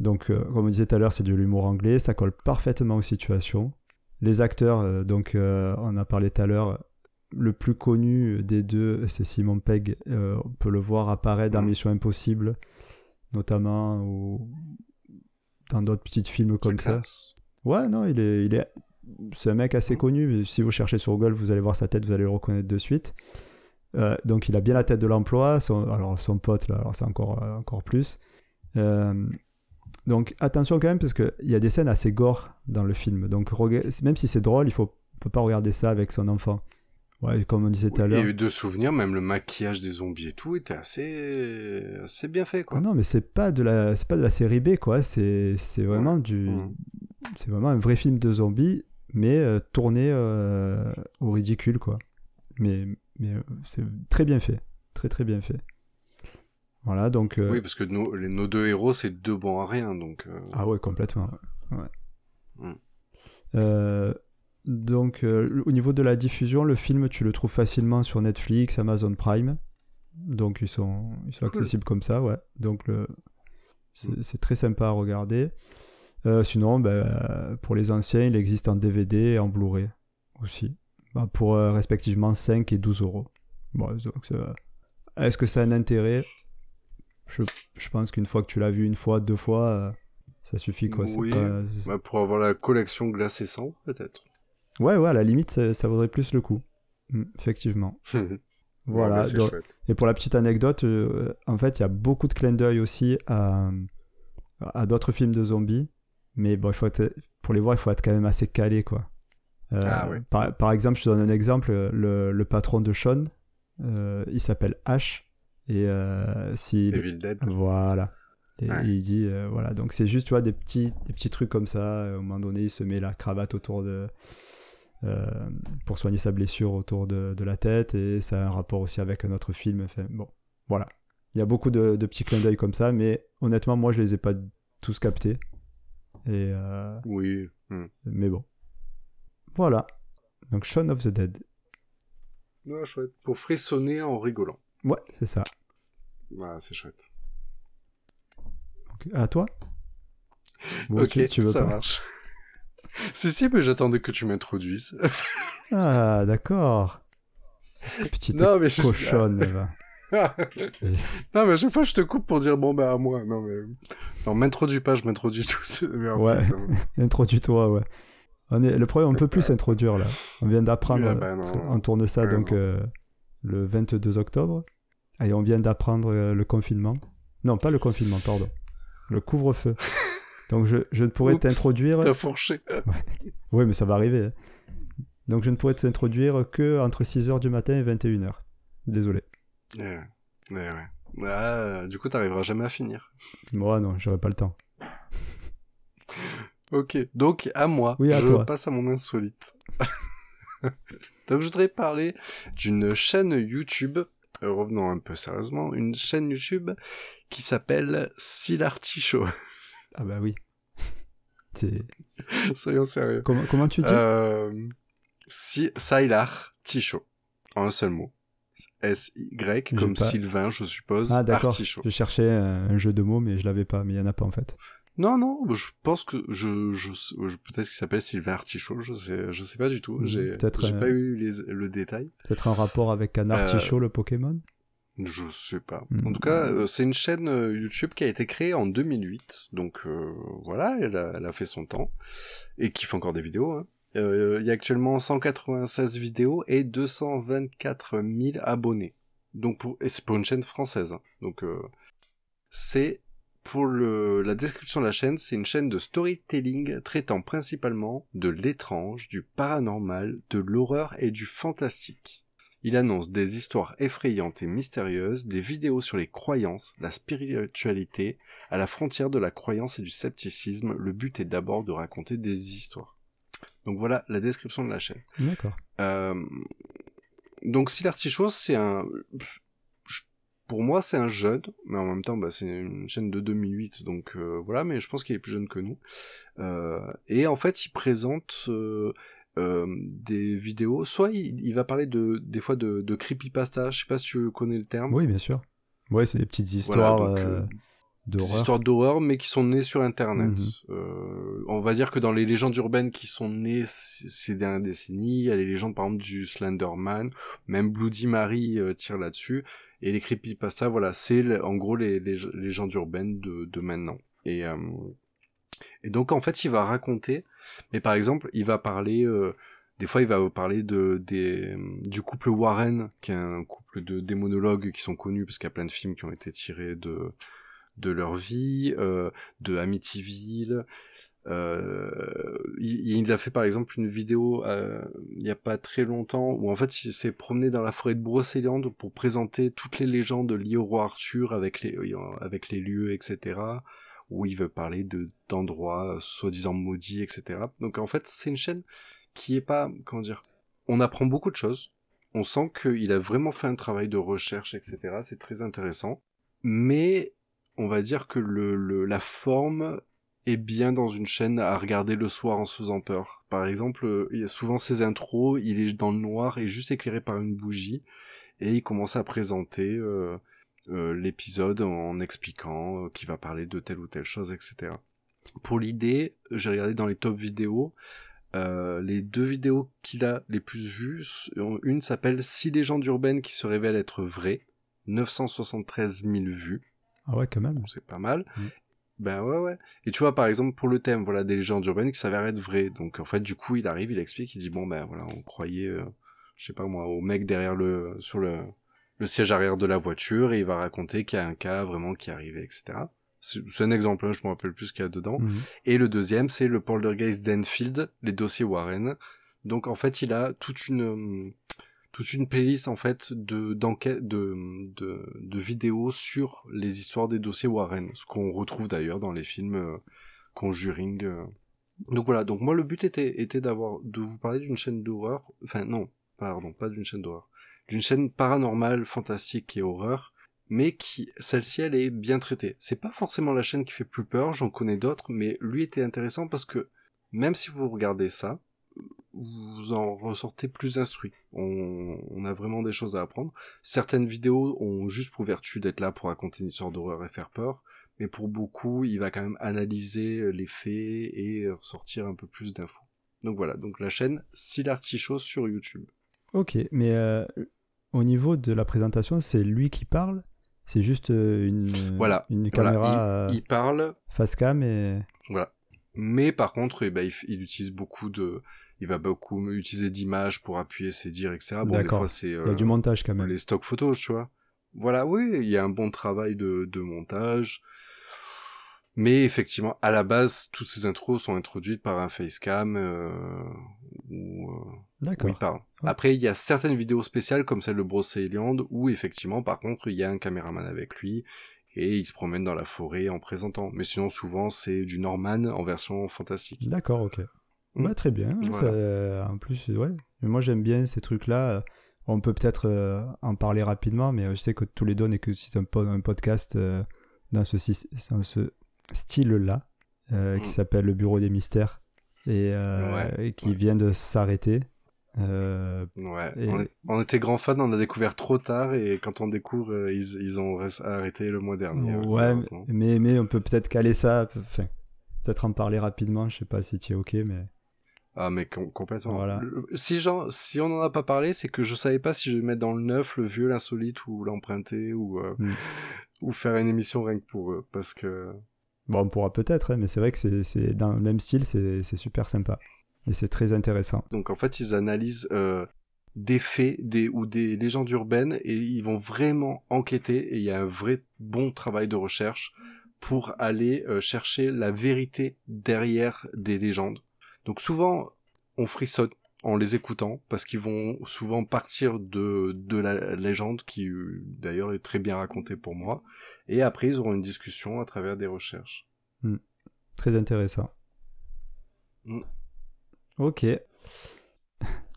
Donc euh, comme on disait tout à l'heure, c'est de l'humour anglais, ça colle parfaitement aux situations. Les acteurs, donc on a parlé tout à l'heure, le plus connu des deux, c'est Simon Pegg. Euh, on peut le voir apparaître dans Mm. Mission Impossible, notamment, ou dans d'autres petits films comme ça. classe. Ouais, non, il est, il est, c'est un mec assez connu. mais Si vous cherchez sur Google, vous allez voir sa tête, vous allez le reconnaître de suite. Euh, donc, il a bien la tête de l'emploi. Son, alors, son pote, là, alors c'est encore, euh, encore plus. Euh, donc, attention quand même, parce qu'il y a des scènes assez gore dans le film. Donc, même si c'est drôle, il faut, on peut pas regarder ça avec son enfant. Ouais, comme on disait tout à l'heure. Et de souvenirs, même le maquillage des zombies et tout était assez, assez bien fait, quoi. Ah non, mais c'est pas de la, c'est pas de la série B quoi. C'est, c'est vraiment du, Mm. c'est vraiment un vrai film de zombies, mais euh, tourné euh, au ridicule quoi. Mais, mais euh, c'est très bien fait, très très bien fait. Voilà donc. Oui, parce que nos, les- nos deux héros, c'est deux bons à rien, donc. Ah ouais, complètement. ouais. Mm. Donc, euh, au niveau de la diffusion, le film, tu le trouves facilement sur Netflix, Amazon Prime. Donc, ils sont, ils sont Cool. accessibles comme ça, ouais. Donc, le, c'est, très sympa à regarder. Euh, sinon, ben, pour les anciens, il existe en DVD et en Blu-ray aussi. Ben, pour euh, respectivement 5 et 12 euros. Bon, est-ce que ça a un intérêt? Je, je pense qu'une fois que tu l'as vu une fois, deux fois, ça suffit quoi. Oui. pas- bah, pour avoir la collection glacée sang, peut-être. Ouais, ouais, à la limite, ça, ça vaudrait plus le coup. Mm, effectivement. Voilà. Bah, donc- et pour la petite anecdote, euh, en fait, il y a beaucoup de clins d'œil aussi à, à d'autres films de zombies. Mais bon, il faut être- pour les voir, il faut être quand même assez calé, quoi. Euh, Ah ouais. par, par exemple, je te donne un exemple. Le, le patron de Sean, euh, il s'appelle Ash. Et Evil Dead. Voilà. Et Ouais. il dit, euh, voilà, donc c'est juste, tu vois, des petits, des petits trucs comme ça. Euh, Au moment donné, il se met la cravate autour de. Euh, pour soigner sa blessure autour de, de la tête, et ça a un rapport aussi avec un autre film. Enfin, bon, voilà. Il y a beaucoup de, de petits clins d'œil comme ça, mais honnêtement, moi, je les ai pas tous captés. Et, euh, Oui. Hmm. mais bon. Voilà. Donc, Shaun of the Dead. Ouais, chouette. Pour frissonner en rigolant. Ouais, c'est ça. C'est chouette. À toi ok, tu, tu veux ça pas marche. si, si, mais j'attendais que tu m'introduises. Ah, d'accord. Petite non, mais je- cochonne. va. non, mais à chaque fois, je te coupe pour dire bon, bah, à moi. Non, mais. Non, m'introduis pas, je m'introduis en Ouais. Introduis-toi, ouais. On est... Le problème, on peut plus s'introduire là. On vient d'apprendre, non. parce qu'on tourne ça donc euh, le 22 octobre. Et on vient d'apprendre euh, le confinement. Non, pas le confinement, pardon. Le couvre-feu. Donc je, je ne pourrais t'introduire. T'as fourché. Oui, mais ça va arriver. hein. Donc je ne pourrais t'introduire que entre 6h du matin et 21h. Désolé. Ouais, ouais, ouais. Ah, du coup, t'arriveras jamais à finir. Moi, non, j'aurai pas le temps. Ok, donc à moi, Oui, à je toi. passe à mon insolite. donc je voudrais parler d'une chaîne YouTube, revenons un peu sérieusement, une chaîne YouTube qui s'appelle Silartichaud. Ah bah oui. Soyons sérieux. Comment, comment tu dis? Euh, si, Sylar Tichaud, en un seul mot. S-Y, comme pas- Sylvain, je suppose, Ah d'accord. Je cherchais un, un jeu de mots, mais je l'avais pas. Mais il y en a pas en fait. Non, non, je pense que je, je, je- peut-être qu'il s'appelle Sylvain Artichaut, je sais, je sais pas du tout. Mhm, J'ai, peut-être, j'ai euh, pas eu les, le détail. Peut-être un rapport avec un Euh, artichaut, le Pokémon? Je sais pas. Mhm. En tout cas, euh, c'est une chaîne euh, YouTube qui a été créée en 2008. Donc euh, voilà, elle a, elle a fait son temps. Et qui fait encore des vidéos. hein. Euh, Il y a actuellement 196 vidéos et 224 000 abonnés. Donc pour, et c'est pour une chaîne française. hein. Donc euh, c'est pour le, la description de la chaîne, c'est une chaîne de storytelling traitant principalement de l'étrange, du paranormal, de l'horreur et du fantastique. Il annonce des histoires effrayantes et mystérieuses, des vidéos sur les croyances, la spiritualité, à la frontière de la croyance et du scepticisme. Le but est d'abord de raconter des histoires. Donc voilà la description de la chaîne. D'accord. Euh, donc si l'artichaut, c'est un... Pour moi, c'est un jeune, mais en même temps, bah, c'est une chaîne de 2008, donc euh, voilà, mais je pense qu'il est plus jeune que nous. Euh, et en fait, il présente euh, des vidéos, soit il, il va parler de, des fois de, de creepypasta, je sais pas si tu connais le terme. Oui, bien sûr. Ouais, c'est des petites Voilà, histoires donc, euh, euh, d'horreur. histoires d'horreur, mais qui sont nées sur Internet. Mhm. Euh, on va dire que dans les légendes urbaines qui sont nées ces dernières décennies, il y a les légendes par exemple du Slenderman, même Bloody Mary tire là-dessus, et les creepypasta, voilà, c'est en gros les, les légendes urbaines de, de maintenant. Et, euh, et donc en fait, il va raconter, mais par exemple, il va parler... euh, des fois, il va parler de, des, du couple Warren, qui est un couple de démonologues qui sont connus parce qu'il y a plein de films qui ont été tirés de, de leur vie, euh, de Amityville. Euh, il, a fait par exemple une vidéo euh, il y a pas très longtemps où en fait il s'est promené dans la forêt de Brocéliande pour présenter toutes les légendes liées au roi Arthur avec les avec les lieux etc où il veut parler de d'endroits euh, soi-disant maudits etc donc en fait c'est une chaîne qui est pas comment dire on apprend beaucoup de choses. On sent qu'il a vraiment fait un travail de recherche etc c'est très intéressant. Mais on va dire que le, la forme est bien dans une chaîne à regarder le soir en se faisant peur. Par exemple, il y a souvent ses intros, il est dans le noir et juste éclairé par une bougie, et il commence à présenter euh, l'épisode en expliquant euh, qu'il va parler de telle ou telle chose, etc. Pour l'idée, j'ai regardé dans les top vidéos, euh, les deux vidéos qu'il a les plus vues, une s'appelle 6 légendes urbaines qui se révèlent être vraies, 973 000 vues, Ah ouais, quand même. c'est pas mal. Ben ouais, ouais. Et tu vois, par exemple, pour le thème, voilà, des légendes urbaines qui s'avèrent être vraies. Donc, en fait, du coup, il arrive, il explique, il dit, bon, ben voilà, on croyait, euh, je sais pas moi, au mec derrière le, sur le, le siège arrière de la voiture, et il va raconter qu'il y a un cas vraiment qui est arrivé, etc. C'est un exemple, hein, je me rappelle plus ce qu'il y a dedans. Mhm. Et le deuxième, c'est le poltergeist d'Enfield, les dossiers Warren. Donc en fait, il a toute une euh, toute une playlist en fait de d'enquête de, de de vidéos sur les histoires des dossiers Warren, ce qu'on retrouve d'ailleurs dans les films euh, Conjuring. euh. Donc voilà. Donc moi, le but était était d'avoir de vous parler d'une chaîne d'horreur. Enfin non, pardon, pas d'une chaîne d'horreur, d'une chaîne paranormale, fantastique et horreur mais qui celle-ci elle est bien traitée. C'est pas forcément la chaîne qui fait plus peur, j'en connais d'autres, mais lui était intéressant parce que même si vous regardez ça, vous en ressortez plus instruit. On, a vraiment des choses à apprendre. Certaines vidéos ont juste pour vertu d'être là pour raconter une histoire d'horreur et faire peur, mais pour beaucoup, il va quand même analyser les faits et ressortir un peu plus d'infos. Donc voilà, donc la chaîne Silartichaud sur YouTube. Ok, mais euh, au niveau de la présentation, c'est lui qui parle? C'est juste euh, une, Voilà, une Voilà, caméra euh, il, il parle, face cam et... voilà. Mais par contre, eh ben, il, utilise beaucoup de, il va beaucoup utiliser d'images pour appuyer ses dires, etc. Bon, D'accord. Il y a euh, du montage quand même. les stocks photos, tu vois. Voilà, oui, il y a un bon travail de, de montage. Mais effectivement, à la base, toutes ces intros sont introduites par un facecam euh, où, euh, D'accord. il parle. Ouais. Après, il y a certaines vidéos spéciales comme celle de Brocéliande où effectivement, par contre, il y a un caméraman avec lui et il se promène dans la forêt en présentant. Mais sinon, souvent, c'est du Norman en version fantastique. D'accord, ok. Mm. Bah, très bien. Voilà. ça- en plus, ouais. Mais moi, j'aime bien ces trucs-là. On peut peut-être euh, en parler rapidement, mais je sais que tous les deux, on écoute un, po- un podcast euh, dans ce, dans ce style-là, euh, qui Mm. s'appelle Le Bureau des Mystères, et, euh, Ouais, et qui ouais. vient de s'arrêter. Euh, Ouais, Et- on, est- on était grands fans, on a découvert trop tard et quand on découvre, ils, ils ont arrêté le mois dernier. ouais, mais, mais on peut peut-être caler ça, enfin, peut-être en parler rapidement, je sais pas si tu es ok, mais... Ah, mais com- complètement. Voilà. Si, j'en- si on en a pas parlé, c'est que je savais pas si je vais mettre dans le neuf, le vieux, l'insolite ou l'emprunté ou, Mm. ou faire une émission rien que pour eux. Parce que. Bon, on pourra peut-être, hein, mais c'est vrai que c'est- dans le même style, c'est super sympa. Et c'est très intéressant. Donc en fait, ils analysent euh, des faits des, ou des légendes urbaines et ils vont vraiment enquêter et il y a un vrai bon travail de recherche pour aller euh, chercher la vérité derrière des légendes. Donc souvent, on frissonne en les écoutant parce qu'ils vont souvent partir de, de la légende qui euh, d'ailleurs est très bien racontée pour moi et après ils auront une discussion à travers des recherches. Très intéressant. Mm. Ok.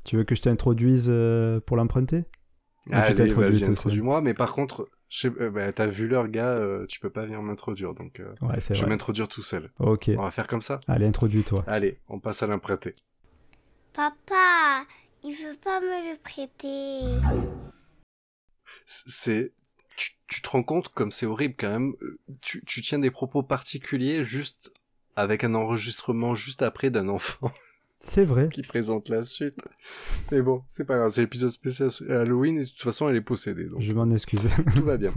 Tu veux que je t'introduise euh, pour l'emprunter? Tu Allez, vas-y, introduis-moi. Mais par contre, euh, bah, t'as vu l'heure, gars, euh, tu peux pas venir m'introduire, donc euh, Ouais, je vais m'introduire tout seul. Ok. On va faire comme ça? Allez, introduis-toi. Allez, on passe à l'emprunté. Papa, il veut pas me le prêter. C'est... Tu, tu te rends compte comme c'est horrible quand même. euh, Tu, tu tiens des propos particuliers juste avec un enregistrement juste après d'un enfant C'est vrai. qui présente la suite. Mais bon, c'est pas grave, c'est l'épisode spécial Halloween et de toute façon elle est possédée, donc Je m'en excuse. tout va bien.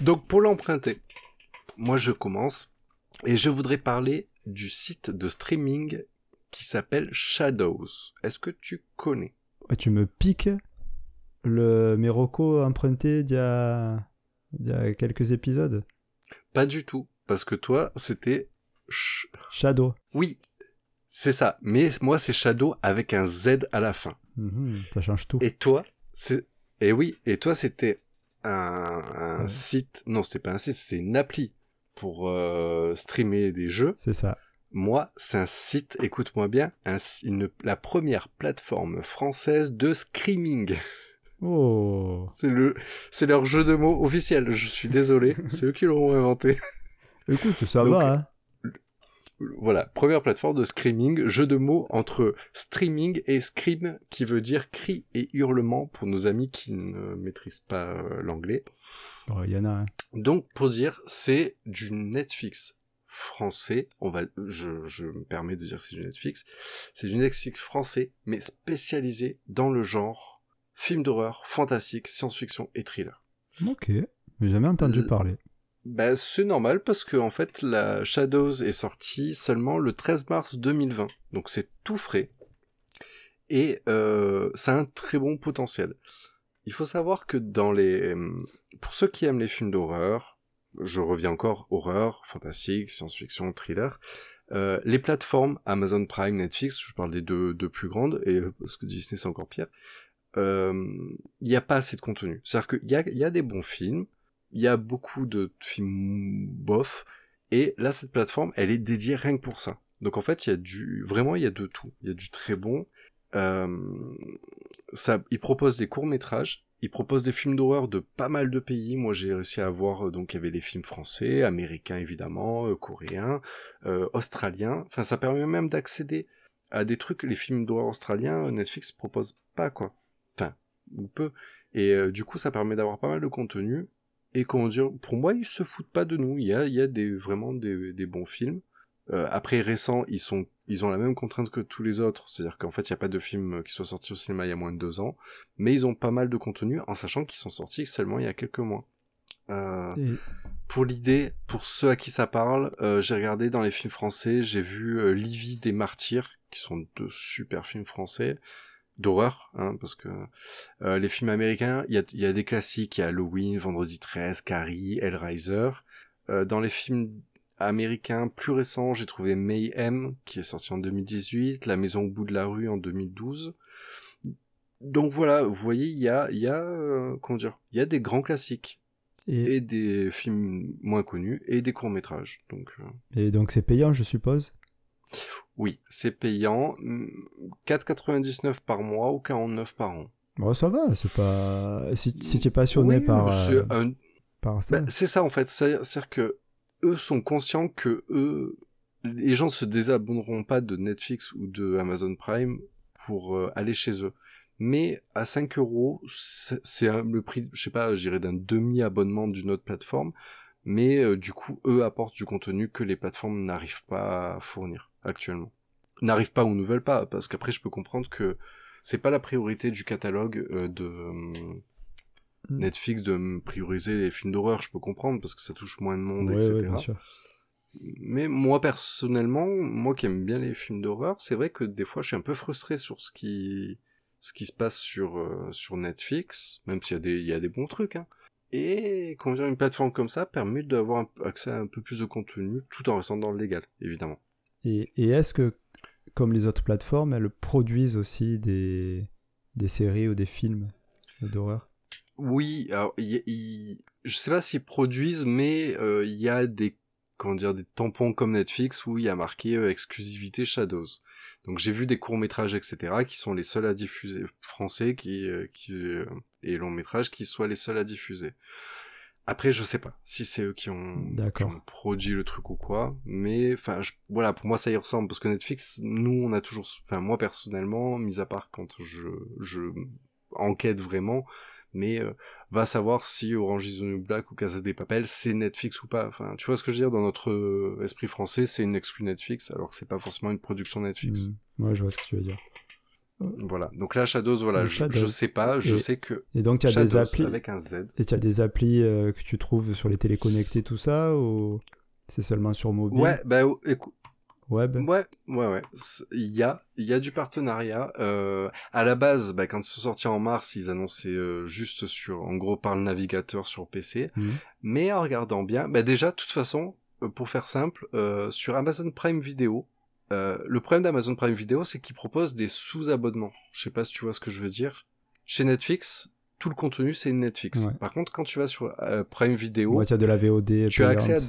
Donc pour l'emprunter, moi je commence et je voudrais parler du site de streaming qui s'appelle Shadows. Est-ce que tu connais? Tu me piques le mes recos empruntés d'il y a... d'il y a quelques épisodes. Pas du tout, parce que toi c'était... Sh- Shadow. Oui, c'est ça, mais moi c'est Shadow avec un Z à la fin. Mhm, ça change tout. Et toi, c'est... Et oui, et toi c'était un, un Ouais. site... Non, c'était pas un site, c'était une appli pour euh, streamer des jeux. C'est ça. Moi, c'est un site, écoute-moi bien, un si- une, la première plateforme française de screaming. Oh. C'est le, c'est leur jeu de mots officiel. Je suis désolé, c'est eux qui l'auront inventé. Écoute, ça Donc, va, hein. Voilà, première plateforme de screaming, jeu de mots entre streaming et scream, qui veut dire cri et hurlement pour nos amis qui ne maîtrisent pas euh, l'anglais. Oh, Il y en a un. Donc, pour dire, c'est du Netflix français. On va, je, je me permets de dire c'est du Netflix. C'est du Netflix français, mais spécialisé dans le genre film d'horreur, fantastique, science-fiction et thriller. Ok. J'ai jamais entendu Le- parler. Bah, c'est normal parce que, en fait, la Shadows est sortie seulement le 13 mars 2020. Donc, c'est tout frais. Et, euh, ça a un très bon potentiel. Il faut savoir que dans les, pour ceux qui aiment les films d'horreur, je reviens encore horreur, fantastique, science-fiction, thriller, euh, les plateformes Amazon Prime, Netflix, je parle des deux, deux plus grandes, et euh, parce que Disney c'est encore pire, euh, il n'y a pas assez de contenu. C'est-à-dire qu'il y a, y a des bons films, il y a beaucoup de films bof, et là cette plateforme, elle est dédiée rien que pour ça. Donc en fait, il y a du, vraiment il y a de tout. Il y a du très bon. Euh, ça, il propose des courts métrages, il propose des films d'horreur de pas mal de pays. Moi, j'ai réussi à voir, euh, donc il y avait les films français, américains évidemment, euh, coréens, euh, australiens. Enfin, ça permet même d'accéder à des trucs les films d'horreur australiens, Netflix propose pas quoi. Enfin, ou peu. Et euh, du coup, ça permet d'avoir pas mal de contenu. Et comment dire, pour moi, ils se foutent pas de nous. Il y a, il y a des, vraiment des, des bons films. Euh, après récents, ils sont, ils ont la même contrainte que tous les autres, c'est-à-dire qu'en fait, il n'y a pas de film qui soit sorti au cinéma il y a moins de deux ans, mais ils ont pas mal de contenu, en sachant qu'ils sont sortis seulement il y a quelques mois. Euh, pour l'idée, pour ceux à qui ça parle, euh, j'ai regardé dans les films français, j'ai vu euh, Livy des Martyrs, qui sont deux super films français d'horreur, hein, parce que euh, les films américains, il y a, il y a des classiques, il y a Halloween, Vendredi 13, Carrie, Hellraiser. Euh, dans les films américains plus récents, j'ai trouvé Mayhem, qui est sorti en 2018, La Maison au bout de la rue en 2012. Donc voilà, vous voyez, il y a, il y a, euh, comment dire, il y a des grands classiques Et, et des films moins connus et des courts métrages. Donc euh, et donc c'est payant, je suppose? Oui, c'est payant, hum, 4,99 par mois ou 49 par an. Bon, ça va, c'est pas... Si, si tu es passionné Oui, par, euh, un- par ça... bah, c'est ça en fait, c'est- c'est-à-dire que eux sont conscients que eux, les gens se désabonneront pas de Netflix ou de Amazon Prime pour euh, aller chez eux. Mais à 5 euros, c'est le prix, je sais pas, je dirais d'un demi-abonnement d'une autre plateforme. Mais euh, du coup, eux apportent du contenu que les plateformes n'arrivent pas à fournir actuellement. N'arrivent pas ou ne veulent pas, parce qu'après, je peux comprendre que c'est pas la priorité du catalogue euh, de Netflix de prioriser les films d'horreur. Je peux comprendre parce que ça touche moins de monde, Ouais, etc. ouais, bien sûr. Mais moi personnellement, moi qui aime bien les films d'horreur, c'est vrai que des fois je suis un peu frustré sur ce qui ce qui se passe sur euh, sur Netflix, même s'il y a des il y a des bons trucs. Hein. Et dire, une plateforme comme ça permet d'avoir un- accès à un peu plus de contenu, tout en restant dans le légal, évidemment. Et, et est-ce que, comme les autres plateformes, elles produisent aussi des, des séries ou des films d'horreur? Oui, alors y il- je sais pas s'ils produisent, mais euh, il y a des comment dire des tampons comme Netflix où il y a marqué euh, exclusivité Shadows. Donc j'ai vu des courts métrages etc qui sont les seuls à diffuser français qui euh, qui euh, et longs métrages qui soient les seuls à diffuser. Après je sais pas si c'est eux qui ont, qui ont produit le truc ou quoi, mais enfin voilà pour moi ça y ressemble parce que Netflix nous on a toujours enfin moi personnellement mis à part quand je je enquête vraiment mais euh, va savoir si Orange is the New Black ou Casa des Papel c'est Netflix ou pas. Enfin, tu vois ce que je veux dire? Dans notre euh, esprit français, c'est une exclu Netflix alors que c'est pas forcément une production Netflix. Ouais, je vois ce que tu veux dire. Voilà. Donc là Shadows, voilà, je, Shadows. je sais pas, je Et- sais que Et donc, tu as des Shadows applis, avec un Z. et tu as des applis euh, que tu trouves sur les téléconnectés, tout ça, ou c'est seulement sur mobile? Ouais, bah écoute, Web Ouais, ouais, ouais. Il y a, il y a du partenariat. Euh, à la base, bah, quand ils sont sortis en mars, ils annonçaient euh, juste sur, en gros, par le navigateur sur PC. Mhm. Mais en regardant bien, bah déjà, de toute façon, euh, pour faire simple, euh, sur Amazon Prime Video, euh, le problème d'Amazon Prime Video, c'est qu'ils proposent des sous-abonnements. Je sais pas si tu vois ce que je veux dire. Chez Netflix, tout le contenu, c'est Netflix. Ouais. Par contre, quand tu vas sur euh, Prime Video, Ouais, tu as de la VOD tu as accès à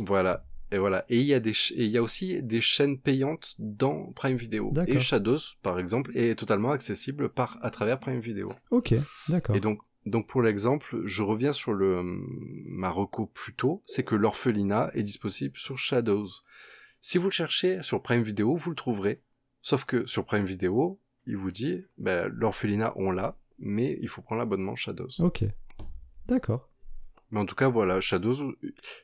voilà et voilà. Et il y a des ch- et il y a aussi des chaînes payantes dans Prime Video. Et Shadows par exemple est totalement accessible par à travers Prime Video. Ok, d'accord. et donc donc pour l'exemple je reviens sur le ma reco plus tôt c'est que l'orphelinat est disponible sur Shadows. Si vous le cherchez sur Prime Video vous le trouverez. Sauf que sur Prime Video il vous dit ben, l'orphelinat on l'a mais il faut prendre l'abonnement Shadows. Ok, d'accord. Mais en tout cas, voilà, Shadows,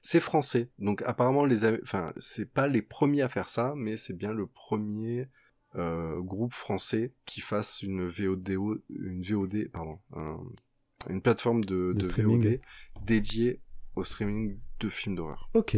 c'est français. Donc apparemment, les, enfin, c'est pas les premiers à faire ça, mais c'est bien le premier euh, groupe français qui fasse une VOD, une VOD, pardon, un- une plateforme de, De. VOD dédiée au streaming de films d'horreur. Ok,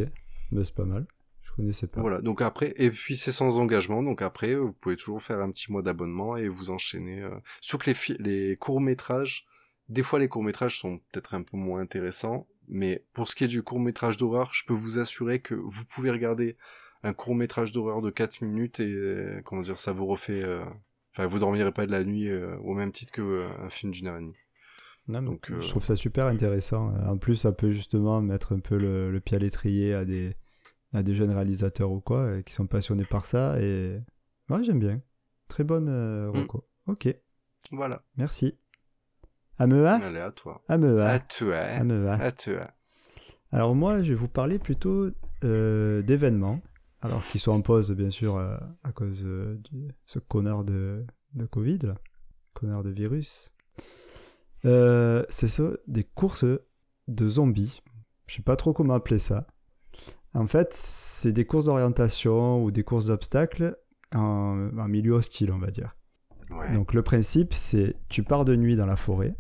bah, c'est pas mal. Je connaissais pas. Voilà. Donc après, et puis c'est sans engagement. Donc après, vous pouvez toujours faire un petit mois d'abonnement et vous enchaîner. Euh... Surtout que les, les courts métrages, des fois les courts métrages sont peut-être un peu moins intéressants, mais pour ce qui est du court métrage d'horreur, je peux vous assurer que vous pouvez regarder un court métrage d'horreur de 4 minutes et euh, comment dire, ça vous refait. euh, Enfin, vous dormirez pas de la nuit euh, au même titre que euh, un film d'une heure et demie. Non, Donc, euh, Je trouve ça super intéressant. En plus, ça peut justement mettre un peu le, le pied à l'étrier à des, à des jeunes réalisateurs ou quoi, qui sont passionnés par ça. Et ouais, j'aime bien. Très bonne euh, Mm. reco. Ok, Voilà. merci. Amea Allez, à toi. Amea. À toi. Amea. À toi. Alors moi, je vais vous parler plutôt euh, d'événements, alors qui sont en pause bien sûr euh, à cause euh, de ce connard de, de Covid, là. connard de virus. Euh, c'est ça, des courses de zombies. Je sais pas trop comment appeler ça. En fait, c'est des courses d'orientation ou des courses d'obstacles en, en milieu hostile, on va dire. Ouais. Donc le principe, c'est tu pars de nuit dans la forêt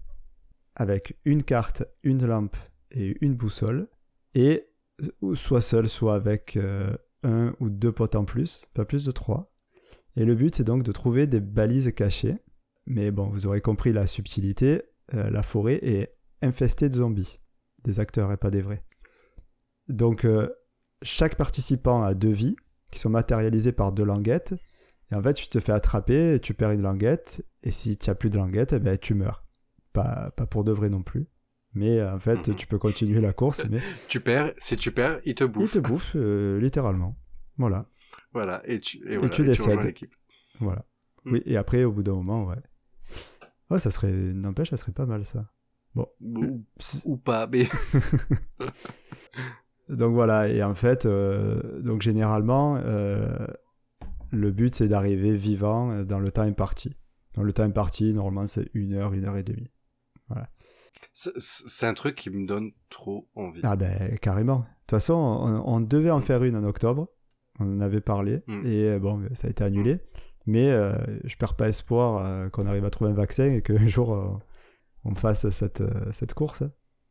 avec une carte, une lampe et une boussole, et euh, soit seul, soit avec euh, un ou deux potes en plus, pas plus de trois. Et le but, c'est donc de trouver des balises cachées. Mais bon, vous aurez compris la subtilité, euh, la forêt est infestée de zombies, des acteurs et pas des vrais. Donc chaque participant a deux vies qui sont matérialisées par deux languettes. Et en fait, tu te fais attraper, tu perds une languette, et si tu n'as plus de languette, eh ben, tu meurs. Pas, pas pour de vrai non plus. Mais euh, en fait, Mhm. tu peux continuer la course, mais Tu perds, si tu perds, il te il bouffe. te bouffe euh, littéralement. Voilà, Voilà, et tu, et voilà, tu et décèdes. l'équipe. voilà. Mhm. Oui, et après, au bout d'un moment, ouais. Ouais, ça serait, n'empêche, ça serait pas mal ça. Ou, Pss, ou pas, mais Donc voilà, et en fait, euh, donc généralement, euh, le but c'est d'arriver vivant dans le temps imparti. Dans le temps imparti, normalement c'est une heure, une heure et demie. C'est c'est un truc qui me donne trop envie. Ah ben carrément. De toute façon, on, on devait en faire une en octobre. On en avait parlé. Mm. Et euh, bon, ça a été annulé. Mais euh, je perds pas espoir euh, qu'on arrive à trouver un vaccin et qu'un jour euh, on fasse cette, cette course.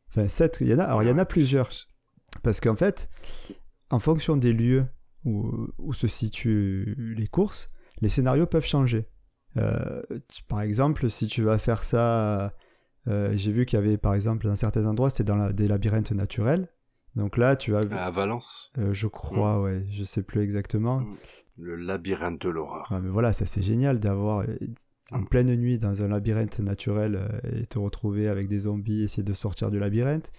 Enfin, cette, il y en a, alors il y en a plusieurs. Parce qu'en fait, en fonction des lieux où, où se situent les courses, les scénarios peuvent changer. Par exemple, si tu vas faire ça, euh, j'ai vu qu'il y avait par exemple dans certains endroits, c'était dans la- des labyrinthes naturels. Donc là, tu vas, À Valence, euh, je crois, ouais, je sais plus exactement. Mm. le labyrinthe de l'horreur. Ah, mais voilà, ça c'est génial d'avoir euh, en Mm. pleine nuit dans un labyrinthe naturel et te retrouver avec des zombies, essayer de sortir du labyrinthe.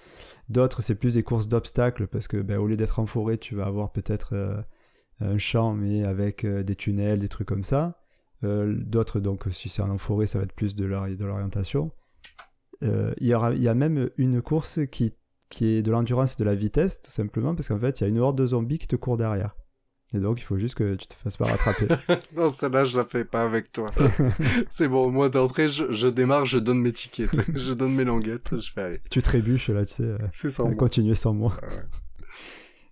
D'autres, c'est plus des courses d'obstacles parce que ben, au lieu d'être en forêt, tu vas avoir peut-être euh, un champ mais avec euh, des tunnels, des trucs comme ça. Euh, D'autres, donc, si c'est en forêt, ça va être plus de l'orientation. Euh, Il y, aura- il y a même une course qui, qui est de l'endurance et de la vitesse, tout simplement, parce qu'en fait, il y a une horde de zombies qui te court derrière. Et donc, il faut juste que tu te fasses pas rattraper. Non, celle-là, je la fais pas avec toi. c'est bon, moi d'entrée, je, je démarre, je donne mes tickets, je donne mes languettes, je fais aller. tu trébuches là, tu sais, euh, C'est ça. à continuer sans moi. Ah ouais.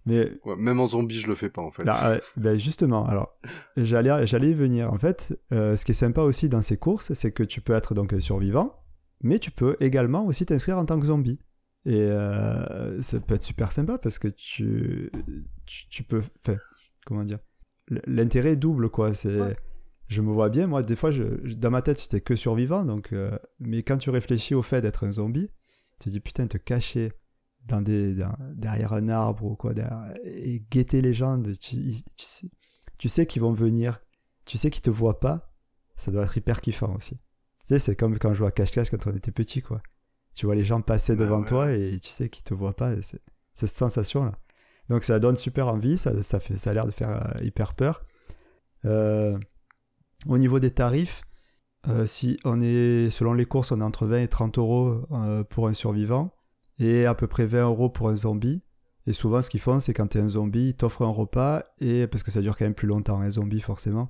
Mais Ouais, même en zombie, je le fais pas en fait. là, euh, ben justement, alors j'allais y venir. En fait, euh, ce qui est sympa aussi dans ces courses, c'est que tu peux être donc un survivant, mais tu peux également aussi t'inscrire en tant que zombie. Et euh, ça peut être super sympa parce que tu, tu, tu peux. Enfin, comment dire L'intérêt est double, quoi. C'est. Ouais. Je me vois bien, moi, des fois, je- dans ma tête, j'étais que survivant, donc. euh, mais quand tu réfléchis au fait d'être un zombie, tu te dis putain, te cacher dans des, dans- derrière un arbre ou quoi, derrière- et guetter les gens, de- tu, tu sais, tu sais qu'ils vont venir, tu sais qu'ils te voient pas, ça doit être hyper kiffant aussi. Sais, c'est comme quand je jouais à cache-cache quand on était petit, quoi. Tu vois les gens passer Bah devant ouais. toi et tu sais qu'ils te voient pas, c'est c'est cette sensation-là. Donc ça donne super envie, ça, ça, fait, ça a l'air de faire euh, hyper peur. Euh, au niveau des tarifs, euh, si on est, selon les courses, on est entre 20 et 30 euros euh, pour un survivant et à peu près 20 euros pour un zombie. Et souvent, ce qu'ils font, c'est quand tu es un zombie, ils t'offrent un repas, et parce que ça dure quand même plus longtemps, un zombie, forcément.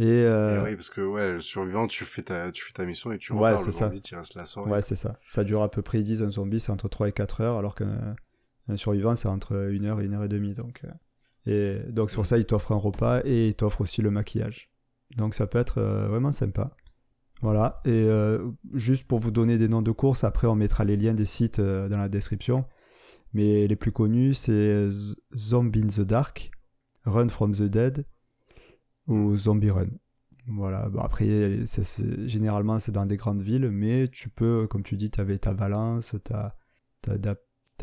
Et, Et euh, oui, parce que ouais, le survivant, tu fais ta, tu fais ta mission et tu Ouais, repars. le ça. zombie, tu restes la soirée. ouais, c'est ça. Ça dure à peu près, ils disent, un zombie, c'est entre 3 et 4 heures, alors qu'un un survivant, c'est entre 1 heure et 1 heure et demie. Donc, euh, et donc c'est pour ça qu'ils t'offrent un repas, et ils t'offrent aussi le maquillage. Donc ça peut être euh, vraiment sympa. Voilà, et euh, juste pour vous donner des noms de courses, après on mettra les liens des sites euh, dans la description. Mais les plus connus, c'est Zombie in the Dark, Run from the Dead ou Zombie Run. Voilà, bon, après, généralement c'est dans des grandes villes, mais tu peux, comme tu dis, tu avais ta Valence, tu as,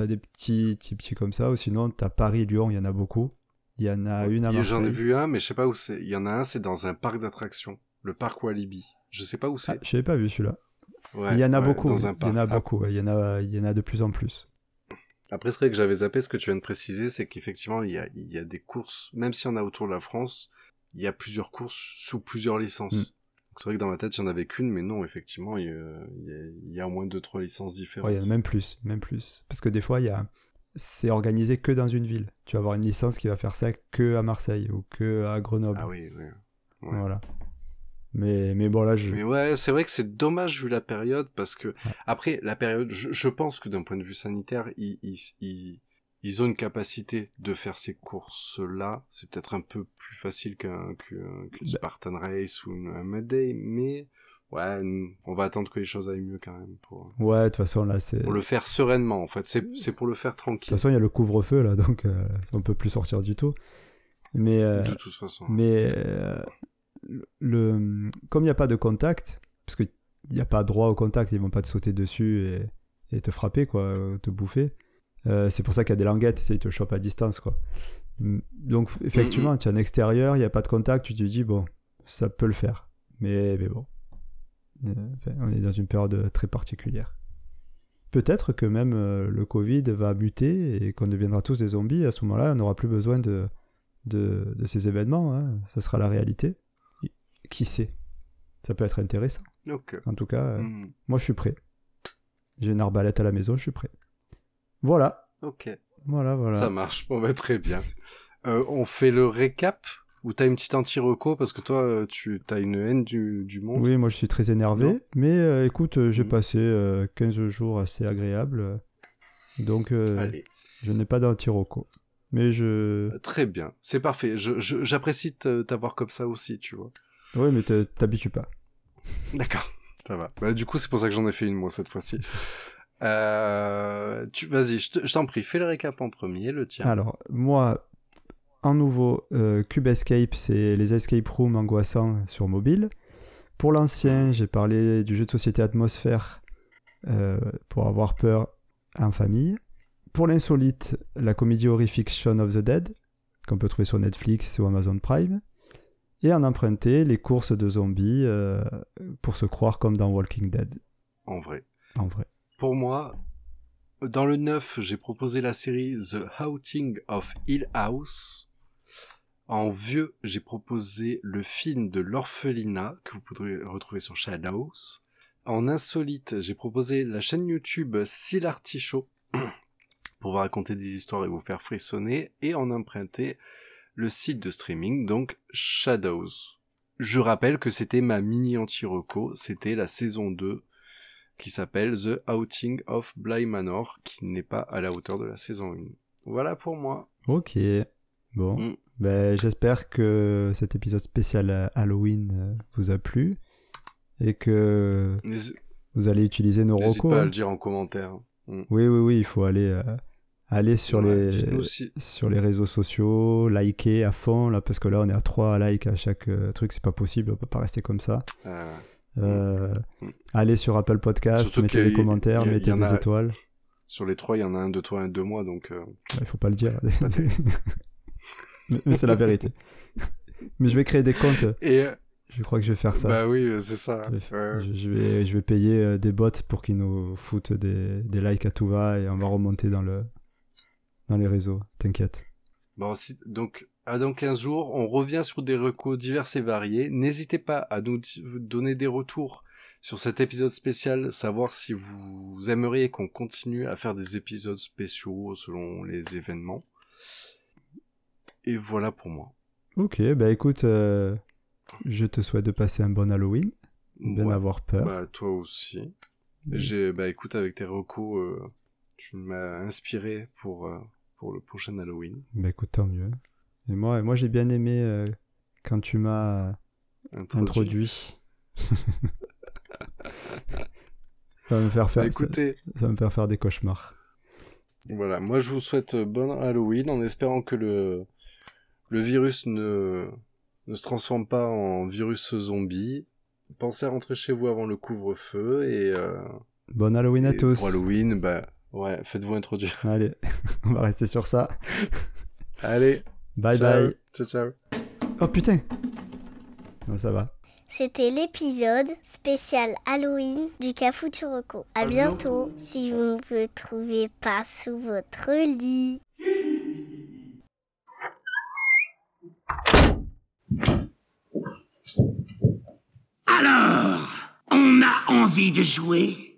des petits, petits, petits comme ça, ou sinon tu as Paris, Lyon, il y en a beaucoup. Il y en a une à a- J'en ai Marseille. vu un, mais je sais pas où c'est. Il y en a un, c'est dans un parc d'attractions, le parc Walibi. Je sais pas où Ah, c'est. je n'avais pas vu celui-là. Ouais, il y en a ouais, beaucoup, il y en a Ah, beaucoup, il y en a, il y en a de plus en plus. Après, c'est vrai que j'avais zappé ce que tu viens de préciser, c'est qu'effectivement, il y a, il y a des courses, même s'il y en a autour de la France, il y a plusieurs courses sous plusieurs licences. Mm. C'est vrai que dans ma tête, il y en avait qu'une, mais non, effectivement, il y a, il il au moins deux, trois licences différentes. Ouais, il y en a même plus, même plus. Parce que des fois, il y a... c'est organisé que dans une ville. Tu vas avoir une licence qui va faire ça que à Marseille ou que à Grenoble. Ah oui, oui. ouais. Voilà. Mais, mais bon, là, je... Mais ouais, c'est vrai que c'est dommage vu la période, parce que, après, la période, je, je pense que d'un point de vue sanitaire, ils, ils, ils ont une capacité de faire ces courses-là. C'est peut-être un peu plus facile qu'un qu'une Bah. Spartan Race ou une, un Mud Day, mais ouais, on va attendre que les choses aillent mieux quand même pour, Ouais, de toute façon, là, c'est. pour De le faire sereinement. En fait, c'est pour le faire toute tranquille. façon, il y a le couvre-feu, là, donc euh, on peut plus sortir du tout. Mais. euh, De toute façon. Mais euh, le, comme il n'y a pas de contact, parce qu'il n'y a pas droit au contact, ils vont pas te sauter dessus et, et te frapper, quoi, te bouffer. Euh, c'est pour ça qu'il y a des languettes, c'est- ils te chopent à distance, quoi. Mm, Donc effectivement, tu es en extérieur, il n'y a pas de contact, tu te dis, bon, ça peut le faire. Mais, mais bon, Euh, enfin, on est dans une période très particulière. Peut-être que même euh, le Covid va muter et qu'on deviendra tous des zombies. À ce moment-là, on n'aura plus besoin de, de, de ces événements. hein. Ce sera la réalité. Qui sait? Ça peut être intéressant. En tout cas, euh, Hmm, moi je suis prêt. J'ai une arbalète à la maison, je suis prêt. Voilà, Ok. voilà, voilà. Ça marche. Bon, bah, très bien. Euh, on fait le récap ou t'as une petite anti-reco parce que toi, euh, tu as une haine du, du monde? Oui, moi je suis très énervé. Non. Mais euh, écoute, j'ai Mhm. passé euh, 15 jours assez agréables. Donc je n'ai pas d'anti-roco. Mais je. Euh, Très bien. C'est parfait. Je- je- J'apprécie t'avoir comme ça aussi, tu vois. Oui, mais t'habitues pas. D'accord. Ça va. Bah, du coup, c'est pour ça que j'en ai fait une, moi, cette fois-ci. Euh, tu... Vas-y, je te- je t'en prie, fais le récap en premier, le tien. Alors, moi, en nouveau, euh, Cube Escape, c'est les escape rooms angoissants sur mobile. Pour l'ancien, j'ai parlé du jeu de société Atmosphère euh, pour avoir peur en famille. Pour l'insolite, la comédie horrifique Shaun of the Dead, qu'on peut trouver sur Netflix ou Amazon Prime. Et en emprunté, les courses de zombies euh, pour se croire comme dans Walking Dead, En vrai. en vrai. Pour moi, dans le 9, j'ai proposé la série The Haunting of Hill House. En vieux, j'ai proposé le film de l'orphelinat que vous pourrez retrouver sur Shadows. En insolite, j'ai proposé la chaîne YouTube Silarty Show pour vous raconter des histoires et vous faire frissonner. Et en emprunté, le site de streaming, donc Shadows. Je rappelle que c'était ma mini anti-reco, c'était la saison 2 qui s'appelle The Outing of Bly Manor, qui n'est pas à la hauteur de la saison 1. Voilà pour moi. Ok. Bon. Mm. Ben, j'espère que cet épisode spécial à Halloween euh, vous a plu et que vous allez utiliser nos n'hésite recos. pas à hein. le dire en commentaire. Mm. Oui, oui, oui, il faut aller, euh, aller sur, Ouais, les, sur les réseaux sociaux, liker à fond, là, parce que là, on est à 3 likes à chaque euh, truc, c'est pas possible, on peut pas rester comme ça. Euh, Euh, Mm. Allez sur Apple Podcast, Surtout mettez des commentaires, y a- mettez y des a- étoiles. sur les trois, il y en a un de toi, un de moi, donc euh, Il faut pas le dire. mais mais c'est la vérité. mais je vais créer des comptes, Et euh, je crois que je vais faire ça. bah oui, c'est ça. Je vais, Ouais. je- vais, je vais payer des bots pour qu'ils nous foutent des, des likes à tout va et on va remonter dans, le, dans les réseaux. T'inquiète. Bon, si- donc, à dans 15 jours, on revient sur des recos divers et variés. N'hésitez pas à nous donner des retours sur cet épisode spécial, savoir si vous aimeriez qu'on continue à faire des épisodes spéciaux selon les événements. Et voilà pour moi. Ok, bah écoute, euh, je te souhaite de passer un bon Halloween, bien Ouais. avoir peur. Bah, toi aussi. J'ai, bah, écoute, avec tes recos, euh, tu m'as inspiré pour, euh, pour le prochain Halloween. Bah écoute, tant mieux. Et moi, moi j'ai bien aimé euh, quand tu m'as introduit. ça va me faire faire, Bah, écoutez, ça, ça va me faire faire des cauchemars. Voilà, moi je vous souhaite euh, bon Halloween en espérant que le, le virus ne, ne se transforme pas en virus zombie. Pensez à rentrer chez vous avant le couvre-feu et, euh, Bon Halloween à tous. pour Halloween, bah ouais, faites-vous introduire. Allez, on va rester sur ça. Allez, Bye ciao. bye. ciao ciao. Oh putain Non, ça va. C'était l'épisode spécial Halloween du Cafuturoco. À bientôt si vous ne me trouvez pas sous votre lit. Alors, on a envie de jouer?